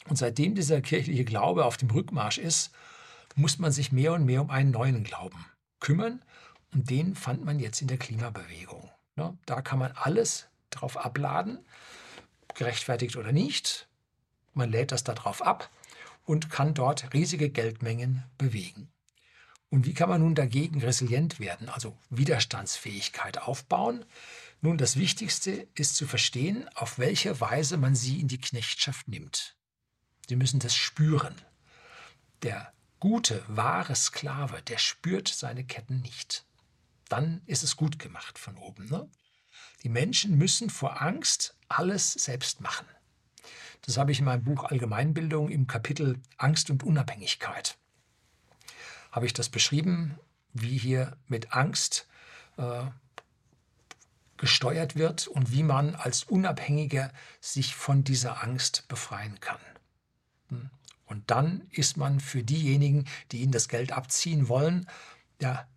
Und seitdem dieser kirchliche Glaube auf dem Rückmarsch ist, muss man sich mehr und mehr um einen neuen Glauben kümmern. Und den fand man jetzt in der Klimabewegung. Da kann man alles drauf abladen, gerechtfertigt oder nicht. Man lädt das darauf ab und kann dort riesige Geldmengen bewegen. Und wie kann man nun dagegen resilient werden, also Widerstandsfähigkeit aufbauen? Nun, das Wichtigste ist zu verstehen, auf welche Weise man sie in die Knechtschaft nimmt. Sie müssen das spüren. Der gute, wahre Sklave, der spürt seine Ketten nicht. Dann ist es gut gemacht von oben. Ne? Die Menschen müssen vor Angst alles selbst machen. Das habe ich in meinem Buch Allgemeinbildung im Kapitel Angst und Unabhängigkeit habe ich das beschrieben, wie hier mit Angst äh, gesteuert wird und wie man als Unabhängiger sich von dieser Angst befreien kann. Hm. Und dann ist man für diejenigen, die ihnen das Geld abziehen wollen, ja,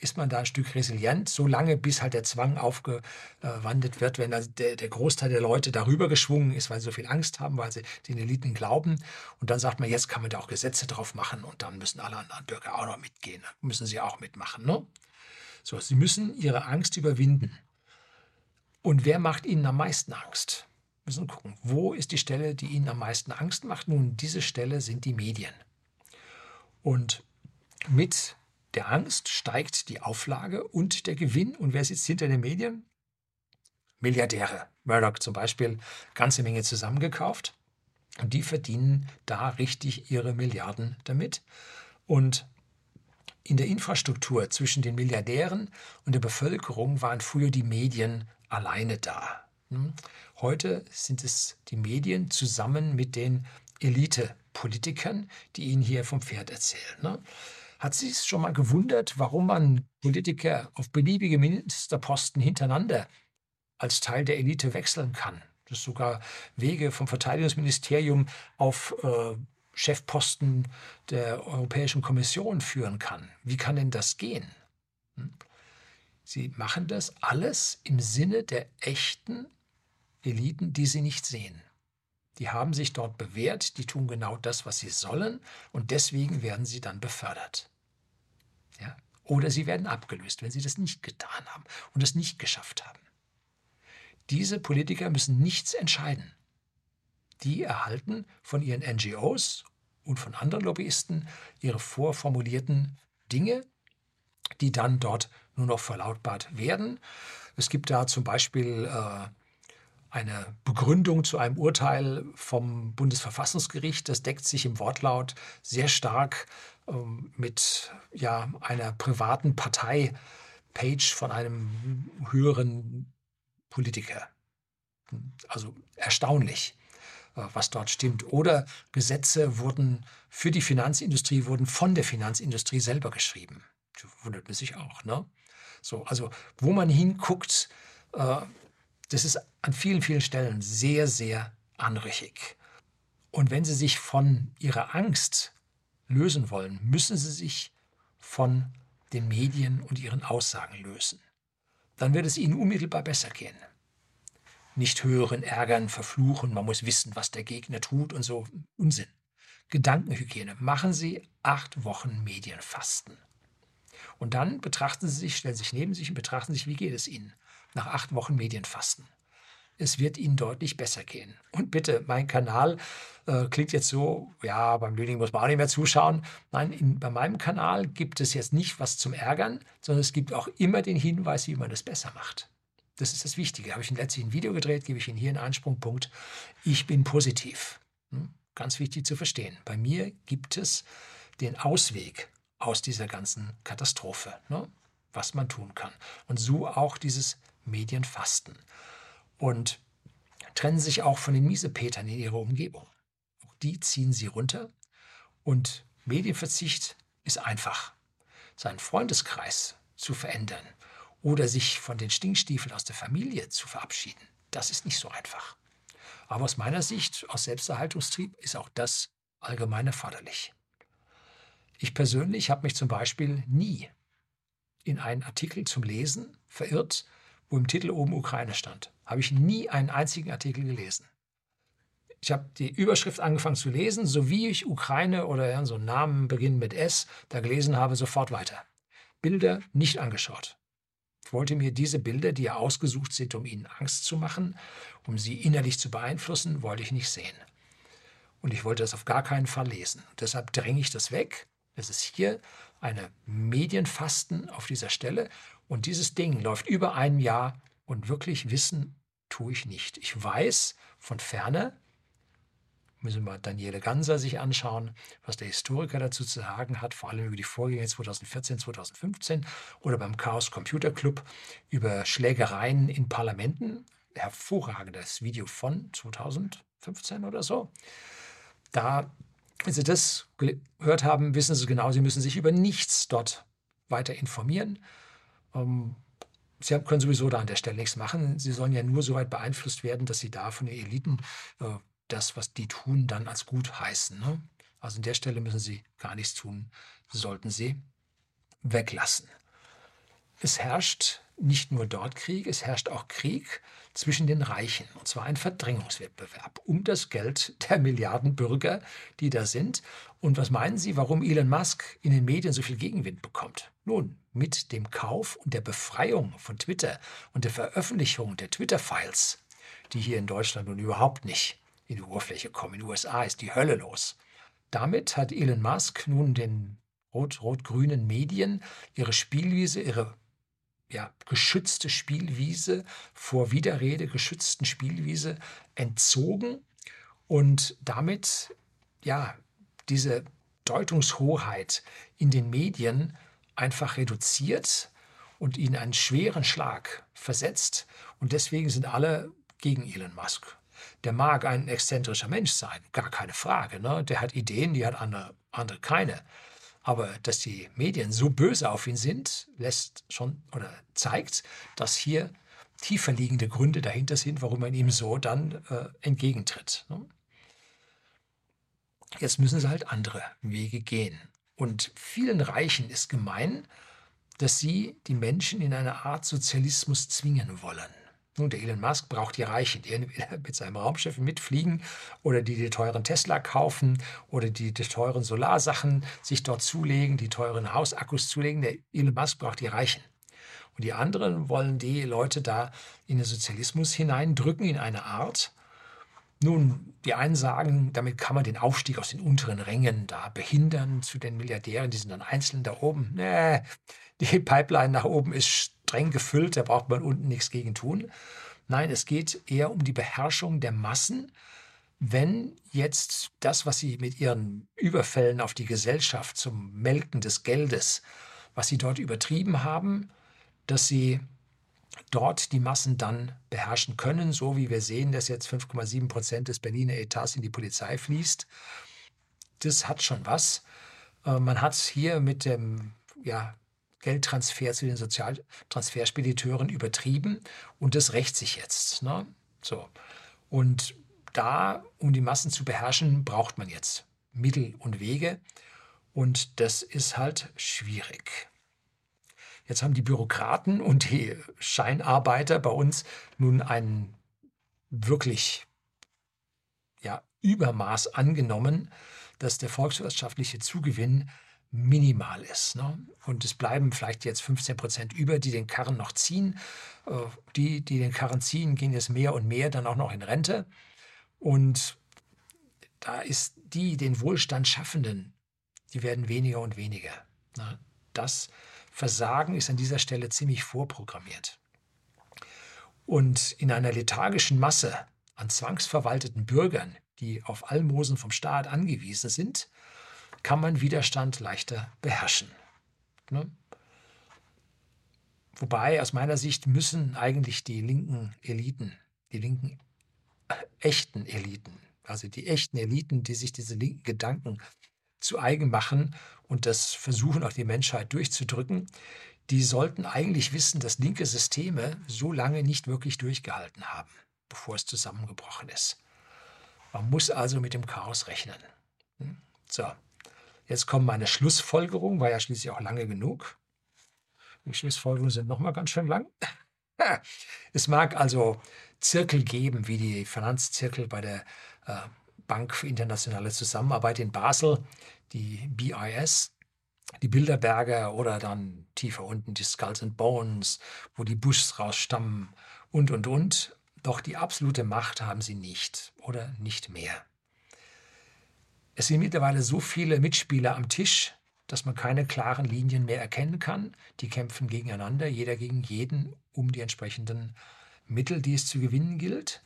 ist man da ein Stück resilient, so lange bis halt der Zwang aufgewandelt wird, wenn also der, der, Großteil der Leute darüber geschwungen ist, weil sie so viel Angst haben, weil sie den Eliten glauben. Und dann sagt man, jetzt kann man da auch Gesetze drauf machen und dann müssen alle anderen Bürger auch noch mitgehen, müssen sie auch mitmachen. Ne? So, sie müssen ihre Angst überwinden. Und wer macht ihnen am meisten Angst? Wir müssen gucken, wo ist die Stelle, die ihnen am meisten Angst macht? Nun, diese Stelle sind die Medien. Und mit der Angst steigt die Auflage und der Gewinn. Und wer sitzt hinter den Medien? Milliardäre. Murdoch zum Beispiel, ganze Menge zusammengekauft. Und die verdienen da richtig ihre Milliarden damit. Und in der Infrastruktur zwischen den Milliardären und der Bevölkerung waren früher die Medien alleine da. Hm? Heute sind es die Medien zusammen mit den Elite-Politikern, die ihnen hier vom Pferd erzählen. Hat Sie es schon mal gewundert, warum man Politiker auf beliebige Ministerposten hintereinander als Teil der Elite wechseln kann? Dass sogar Wege vom Verteidigungsministerium auf äh, Chefposten der Europäischen Kommission führen kann. Wie kann denn das gehen? Hm? Sie machen das alles im Sinne der echten Eliten, die sie nicht sehen. Die haben sich dort bewährt, die tun genau das, was sie sollen und deswegen werden sie dann befördert. Ja? Oder sie werden abgelöst, wenn sie das nicht getan haben und es nicht geschafft haben. Diese Politiker müssen nichts entscheiden. Die erhalten von ihren NGOs und von anderen Lobbyisten ihre vorformulierten Dinge, die dann dort nur noch verlautbart werden. Es gibt da zum Beispiel äh, eine Begründung zu einem Urteil vom Bundesverfassungsgericht. Das deckt sich im Wortlaut sehr stark ähm, mit ja, einer privaten Partei-Page von einem höheren Politiker. Also erstaunlich, äh, was dort stimmt. Oder Gesetze wurden für die Finanzindustrie, wurden von der Finanzindustrie selber geschrieben. Das wundert man sich auch. Ne? So, also wo man hinguckt, äh, das ist an vielen, vielen Stellen sehr, sehr anrüchig. Und wenn Sie sich von Ihrer Angst lösen wollen, müssen Sie sich von den Medien und ihren Aussagen lösen. Dann wird es Ihnen unmittelbar besser gehen. Nicht hören, ärgern, verfluchen, man muss wissen, was der Gegner tut und so Unsinn. Gedankenhygiene. Machen Sie acht Wochen Medienfasten. Und dann betrachten Sie sich, stellen sich neben sich und betrachten sich, wie geht es Ihnen nach acht Wochen Medienfasten. Es wird Ihnen deutlich besser gehen. Und bitte, mein Kanal äh, klingt jetzt so, ja, beim Lüning muss man auch nicht mehr zuschauen. Nein, in, bei meinem Kanal gibt es jetzt nicht was zum Ärgern, sondern es gibt auch immer den Hinweis, wie man es besser macht. Das ist das Wichtige. Habe ich letztlich ein Video gedreht, gebe ich Ihnen hier einen Einsprungpunkt. Ich bin positiv. Hm? Ganz wichtig zu verstehen. Bei mir gibt es den Ausweg aus dieser ganzen Katastrophe, ne? was man tun kann. Und so auch dieses Medienfasten. Und trennen sich auch von den Miesepetern in ihrer Umgebung. Auch die ziehen sie runter. Und Medienverzicht ist einfach. Seinen Freundeskreis zu verändern oder sich von den Stinkstiefeln aus der Familie zu verabschieden, das ist nicht so einfach. Aber aus meiner Sicht, aus Selbsterhaltungstrieb, ist auch das allgemein erforderlich. Ich persönlich habe mich zum Beispiel nie in einen Artikel zum Lesen verirrt, wo im Titel oben Ukraine stand. Habe ich nie einen einzigen Artikel gelesen. Ich habe die Überschrift angefangen zu lesen, so wie ich Ukraine oder so einen Namen beginnen mit S da gelesen habe, sofort weiter. Bilder nicht angeschaut. Ich wollte mir diese Bilder, die ja ausgesucht sind, um ihnen Angst zu machen, um sie innerlich zu beeinflussen, wollte ich nicht sehen. Und ich wollte das auf gar keinen Fall lesen. deshalb dränge ich das weg es ist hier eine Medienfasten auf dieser Stelle und dieses Ding läuft über ein Jahr und wirklich wissen tue ich nicht. Ich weiß von ferne, müssen wir Daniele Ganser sich anschauen, was der Historiker dazu zu sagen hat, vor allem über die Vorgänge 2014, 2015 oder beim Chaos Computer Club über Schlägereien in Parlamenten. Hervorragendes Video von 2015 oder so. Da wenn Sie das gehört haben, wissen Sie genau, Sie müssen sich über nichts dort weiter informieren. Ähm, Sie können sowieso da an der Stelle nichts machen. Sie sollen ja nur so weit beeinflusst werden, dass Sie da von den Eliten äh, das, was die tun, dann als gut heißen. Ne? Also an der Stelle müssen Sie gar nichts tun, sollten Sie weglassen. Es herrscht nicht nur dort Krieg, es herrscht auch Krieg zwischen den Reichen, und zwar ein Verdrängungswettbewerb um das Geld der Milliarden Bürger, die da sind. Und was meinen Sie, warum Elon Musk in den Medien so viel Gegenwind bekommt? Nun, mit dem Kauf und der Befreiung von Twitter und der Veröffentlichung der Twitter-Files, die hier in Deutschland nun überhaupt nicht in die Oberfläche kommen. In den USA ist die Hölle los. Damit hat Elon Musk nun den rot-rot-grünen Medien ihre Spielwiese, ihre ja, geschützte Spielwiese vor Widerrede geschützten Spielwiese entzogen und damit ja diese Deutungshoheit in den Medien einfach reduziert und ihnen einen schweren Schlag versetzt. Und deswegen sind alle gegen Elon Musk. Der mag ein exzentrischer Mensch sein, gar keine Frage. Ne? Der hat Ideen, die hat andere, andere keine. Aber dass die Medien so böse auf ihn sind, lässt schon oder zeigt, dass hier tiefer liegende Gründe dahinter sind, warum man ihm so dann äh, entgegentritt. Ne? Jetzt müssen sie halt andere Wege gehen. Und vielen Reichen ist gemein, dass sie die Menschen in eine Art Sozialismus zwingen wollen. Nun, der Elon Musk braucht die Reichen, die entweder mit seinem Raumschiff mitfliegen oder die die teuren Tesla kaufen oder die die teuren Solarsachen sich dort zulegen, die teuren Hausakkus zulegen. Der Elon Musk braucht die Reichen. Und die anderen wollen die Leute da in den Sozialismus hineindrücken, in eine Art. Nun, die einen sagen, damit kann man den Aufstieg aus den unteren Rängen da behindern zu den Milliardären, die sind dann einzeln da oben. Nee, die Pipeline nach oben ist streng gefüllt, da braucht man unten nichts gegen tun. Nein, es geht eher um die Beherrschung der Massen, wenn jetzt das, was sie mit ihren Überfällen auf die Gesellschaft zum Melken des Geldes, was sie dort übertrieben haben, dass sie dort die Massen dann beherrschen können, so wie wir sehen, dass jetzt 5,7 Prozent des Berliner Etats in die Polizei fließt. Das hat schon was. Äh, man hat hier mit dem ja, Geldtransfer zu den Sozialtransferspediteuren übertrieben und das rächt sich jetzt. Ne? So. Und da, um die Massen zu beherrschen, braucht man jetzt Mittel und Wege und das ist halt schwierig. Jetzt haben die Bürokraten und die Scheinarbeiter bei uns nun ein wirklich ja, Übermaß angenommen, dass der volkswirtschaftliche Zugewinn minimal ist. Ne? Und es bleiben vielleicht jetzt 15 Prozent über, die den Karren noch ziehen. Äh, die, die den Karren ziehen, gehen jetzt mehr und mehr dann auch noch in Rente. Und da ist die, den Wohlstand Schaffenden, die werden weniger und weniger. Ne? Das Versagen ist an dieser Stelle ziemlich vorprogrammiert. Und in einer lethargischen Masse an zwangsverwalteten Bürgern, die auf Almosen vom Staat angewiesen sind, kann man Widerstand leichter beherrschen. Ne? Wobei aus meiner Sicht müssen eigentlich die linken Eliten, die linken äh, echten Eliten, also die echten Eliten, die sich diese linken Gedanken zu eigen machen und das versuchen auch die Menschheit durchzudrücken, die sollten eigentlich wissen, dass linke Systeme so lange nicht wirklich durchgehalten haben, bevor es zusammengebrochen ist. Man muss also mit dem Chaos rechnen. Hm? So, Jetzt kommt meine Schlussfolgerung, war ja schließlich auch lange genug. Die Schlussfolgerungen sind nochmal ganz schön lang. Es mag also Zirkel geben, wie die Finanzzirkel bei der äh, Bank für internationale Zusammenarbeit in Basel, die BIS, die Bilderberger oder dann tiefer unten die Skulls and Bones, wo die Bushs rausstammen und, und, und. Doch die absolute Macht haben sie nicht oder nicht mehr. Es sind mittlerweile so viele Mitspieler am Tisch, dass man keine klaren Linien mehr erkennen kann. Die kämpfen gegeneinander, jeder gegen jeden, um die entsprechenden Mittel, die es zu gewinnen gilt.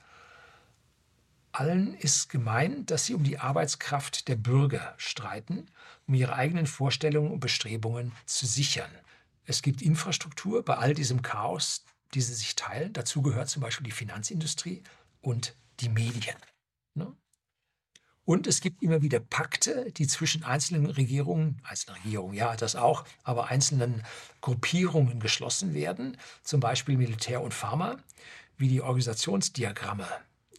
Allen ist gemeint, dass sie um die Arbeitskraft der Bürger streiten, um ihre eigenen Vorstellungen und Bestrebungen zu sichern. Es gibt Infrastruktur bei all diesem Chaos, die sie sich teilen. Dazu gehört zum Beispiel die Finanzindustrie und die Medien. Und es gibt immer wieder Pakte, die zwischen einzelnen Regierungen, einzelnen Regierungen, ja, das auch, aber einzelnen Gruppierungen geschlossen werden, zum Beispiel Militär und Pharma, wie die Organisationsdiagramme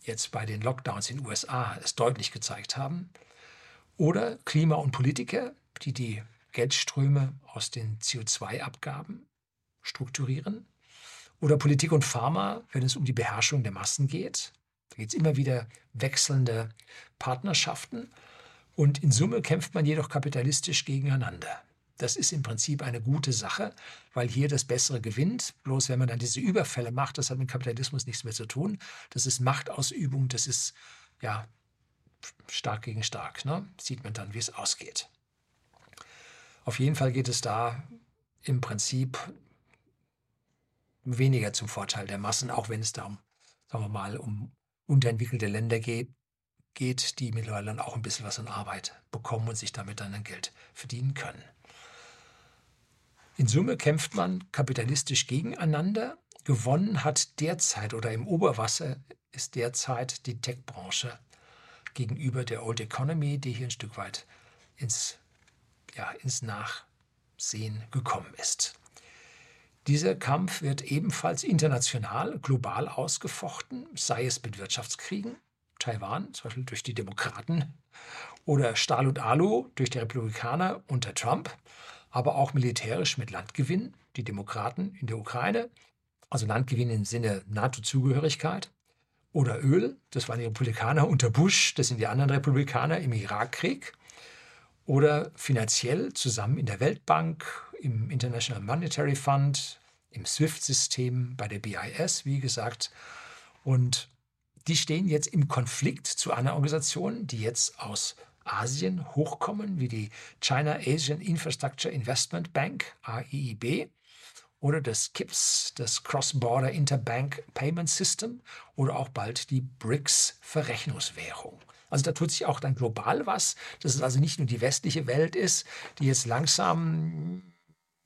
jetzt bei den Lockdowns in den USA es deutlich gezeigt haben, oder Klima und Politiker, die die Geldströme aus den CO2-Abgaben strukturieren, oder Politik und Pharma, wenn es um die Beherrschung der Massen geht, da gibt es immer wieder wechselnde Partnerschaften und in Summe kämpft man jedoch kapitalistisch gegeneinander. Das ist im Prinzip eine gute Sache, weil hier das Bessere gewinnt. Bloß wenn man dann diese Überfälle macht, das hat mit Kapitalismus nichts mehr zu tun. Das ist Machtausübung, das ist ja stark gegen stark. Ne? Sieht man dann, wie es ausgeht. Auf jeden Fall geht es da im Prinzip weniger zum Vorteil der Massen, auch wenn es da um, sagen wir mal, um unterentwickelte Länder geht, geht, die mittlerweile dann auch ein bisschen was an Arbeit bekommen und sich damit dann ein Geld verdienen können. In Summe kämpft man kapitalistisch gegeneinander. Gewonnen hat derzeit oder im Oberwasser ist derzeit die Tech-Branche gegenüber der Old Economy, die hier ein Stück weit ins, ja, ins Nachsehen gekommen ist. Dieser Kampf wird ebenfalls international, global ausgefochten, sei es mit Wirtschaftskriegen, Taiwan, zum Beispiel durch die Demokraten, oder Stahl und Alu durch die Republikaner unter Trump, aber auch militärisch mit Landgewinn, die Demokraten in der Ukraine, also Landgewinn im Sinne NATO-Zugehörigkeit, oder Öl, das waren die Republikaner unter Bush, das sind die anderen Republikaner im Irakkrieg, oder finanziell zusammen in der Weltbank, im International Monetary Fund, im SWIFT-System, bei der BIS, wie gesagt. Und die stehen jetzt im Konflikt zu einer Organisation, die jetzt aus Asien hochkommen, wie die China Asian Infrastructure Investment Bank, AIIB. oder das KIPS, das Cross-Border Interbank Payment System oder auch bald die BRICS-Verrechnungswährung. Also da tut sich auch dann global was, dass es also nicht nur die westliche Welt ist, die jetzt langsam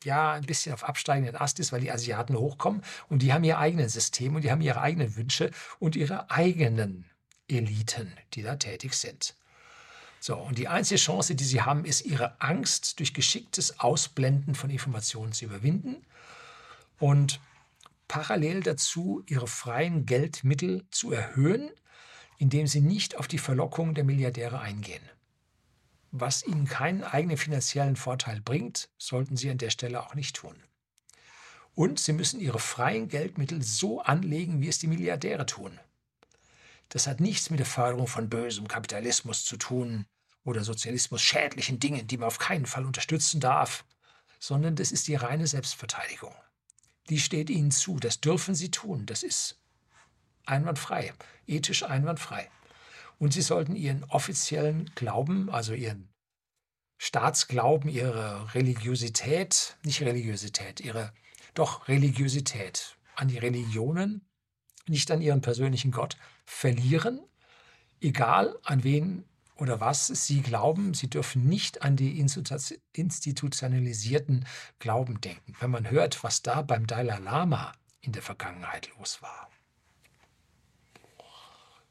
ja ein bisschen auf absteigenden Ast ist, weil die Asiaten hochkommen und die haben ihr eigenes System und die haben ihre eigenen Wünsche und ihre eigenen Eliten, die da tätig sind. So, und die einzige Chance, die sie haben, ist, ihre Angst durch geschicktes Ausblenden von Informationen zu überwinden und parallel dazu ihre freien Geldmittel zu erhöhen, indem sie nicht auf die Verlockung der Milliardäre eingehen. Was ihnen keinen eigenen finanziellen Vorteil bringt, sollten sie an der Stelle auch nicht tun. Und sie müssen ihre freien Geldmittel so anlegen, wie es die Milliardäre tun. Das hat nichts mit der Förderung von bösem Kapitalismus zu tun oder Sozialismus schädlichen Dingen, die man auf keinen Fall unterstützen darf, sondern das ist die reine Selbstverteidigung. Die steht ihnen zu, das dürfen sie tun, das ist einwandfrei, ethisch einwandfrei. Und sie sollten ihren offiziellen Glauben, also ihren Staatsglauben, ihre Religiosität, nicht Religiosität, ihre doch Religiosität an die Religionen, nicht an ihren persönlichen Gott, verlieren, egal an wen oder was sie glauben. Sie dürfen nicht an die institutionalisierten Glauben denken. Wenn man hört, was da beim Dalai Lama in der Vergangenheit los war,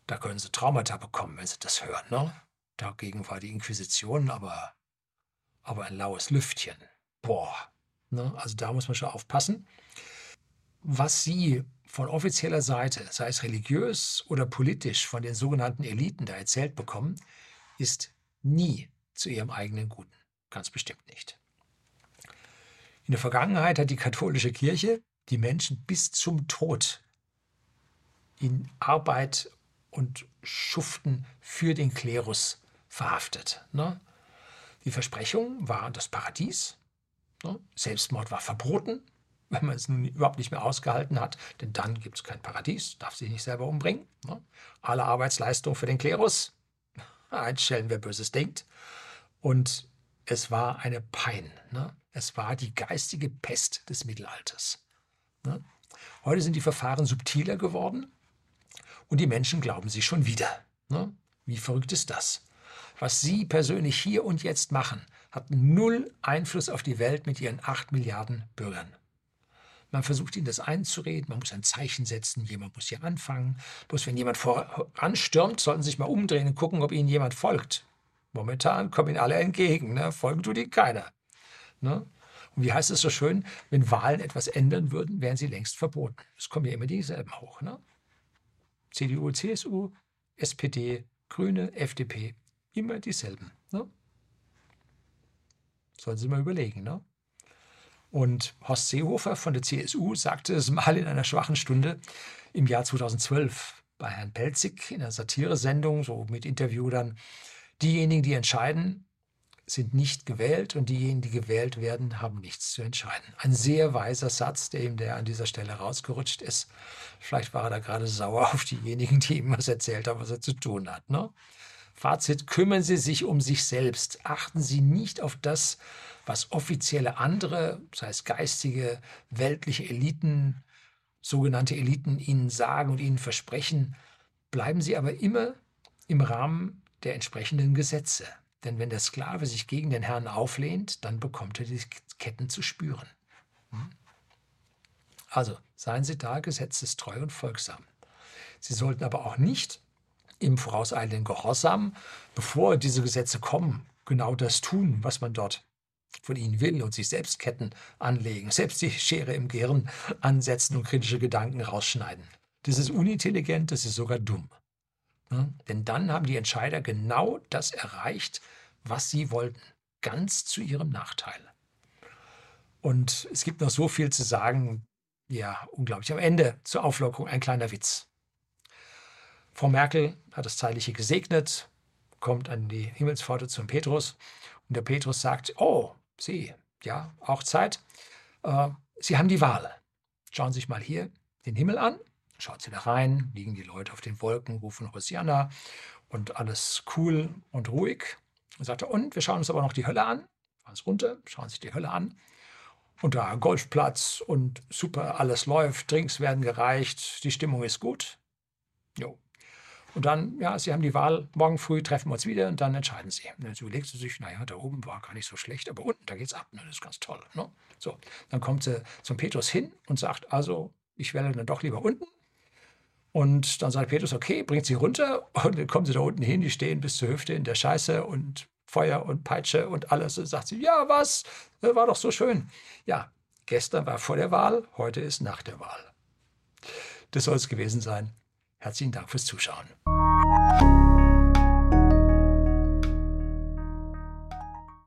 da können sie Traumata bekommen, wenn sie das hören. Ne? Dagegen war die Inquisition aber, aber ein laues Lüftchen. Boah. Ne? Also da muss man schon aufpassen. Was sie von offizieller Seite, sei es religiös oder politisch, von den sogenannten Eliten da erzählt bekommen, ist nie zu ihrem eigenen Guten. Ganz bestimmt nicht. In der Vergangenheit hat die katholische Kirche die Menschen bis zum Tod in Arbeit und Schuften für den Klerus verhaftet. Ne? Die Versprechung war das Paradies. Ne? Selbstmord war verboten, wenn man es nun überhaupt nicht mehr ausgehalten hat, denn dann gibt es kein Paradies, darf sich nicht selber umbringen. Ne? Alle Arbeitsleistung für den Klerus, einstellen, wer Böses denkt. Und es war eine Pein. Ne? Es war die geistige Pest des Mittelalters. Ne? Heute sind die Verfahren subtiler geworden. Und die Menschen glauben sie schon wieder. Ne? Wie verrückt ist das? Was Sie persönlich hier und jetzt machen, hat null Einfluss auf die Welt mit ihren acht Milliarden Bürgern. Man versucht ihnen das einzureden, man muss ein Zeichen setzen, jemand muss hier anfangen. Bloß wenn jemand voranstürmt, sollten Sie sich mal umdrehen und gucken, ob Ihnen jemand folgt. Momentan kommen Ihnen alle entgegen, ne? folgen tut Ihnen keiner. Ne? Und wie heißt es so schön, wenn Wahlen etwas ändern würden, wären sie längst verboten. Es kommen ja immer dieselben hoch. Ne? CDU, CSU, SPD, Grüne, FDP, immer dieselben. Ne? Sollen Sie mal überlegen. Ne? Und Horst Seehofer von der CSU sagte es mal in einer schwachen Stunde im Jahr 2012 bei Herrn Pelzig in einer Satiresendung, so mit Interview dann, diejenigen, die entscheiden, sind nicht gewählt und diejenigen, die gewählt werden, haben nichts zu entscheiden. Ein sehr weiser Satz, der ihm der an dieser Stelle rausgerutscht ist. Vielleicht war er da gerade sauer auf diejenigen, die ihm was erzählt haben, was er zu tun hat. Ne? Fazit, kümmern Sie sich um sich selbst. Achten Sie nicht auf das, was offizielle andere, sei es geistige, weltliche Eliten, sogenannte Eliten Ihnen sagen und Ihnen versprechen. Bleiben Sie aber immer im Rahmen der entsprechenden Gesetze. Denn wenn der Sklave sich gegen den Herrn auflehnt, dann bekommt er die Ketten zu spüren. Hm? Also seien Sie da gesetzestreu und folgsam. Sie sollten aber auch nicht im vorauseilenden Gehorsam, bevor diese Gesetze kommen, genau das tun, was man dort von ihnen will und sich selbst Ketten anlegen, selbst die Schere im Gehirn ansetzen und kritische Gedanken rausschneiden. Das ist unintelligent, das ist sogar dumm. Ja, denn dann haben die Entscheider genau das erreicht, was sie wollten, ganz zu ihrem Nachteil. Und es gibt noch so viel zu sagen, ja, unglaublich. Am Ende zur Auflockerung ein kleiner Witz. Frau Merkel hat das Zeitliche gesegnet, kommt an die Himmelspforte zum Petrus und der Petrus sagt, oh, Sie, ja, auch Zeit. Äh, Sie haben die Wahl. Schauen Sie sich mal hier den Himmel an Schaut sie da rein, liegen die Leute auf den Wolken, rufen Hosianna und alles cool und ruhig. Und sagt er, und wir schauen uns aber noch die Hölle an. Fahren es runter, schauen sich die Hölle an. Und da Golfplatz und super, alles läuft, Drinks werden gereicht, die Stimmung ist gut. Jo. Und dann, ja, Sie haben die Wahl, morgen früh treffen wir uns wieder und dann entscheiden Sie. Und dann überlegt sie sich, naja, da oben war gar nicht so schlecht, aber unten, da geht's ab, ne? das ist ganz toll. Ne? So, dann kommt sie zum Petrus hin und sagt, also, ich wähle dann doch lieber unten. Und dann sagt Petrus, okay, bringt sie runter und dann kommen sie da unten hin, die stehen bis zur Hüfte in der Scheiße und Feuer und Peitsche und alles. Und sagt sie, ja, was? War doch so schön. Ja, gestern war vor der Wahl, heute ist nach der Wahl. Das soll es gewesen sein. Herzlichen Dank fürs Zuschauen.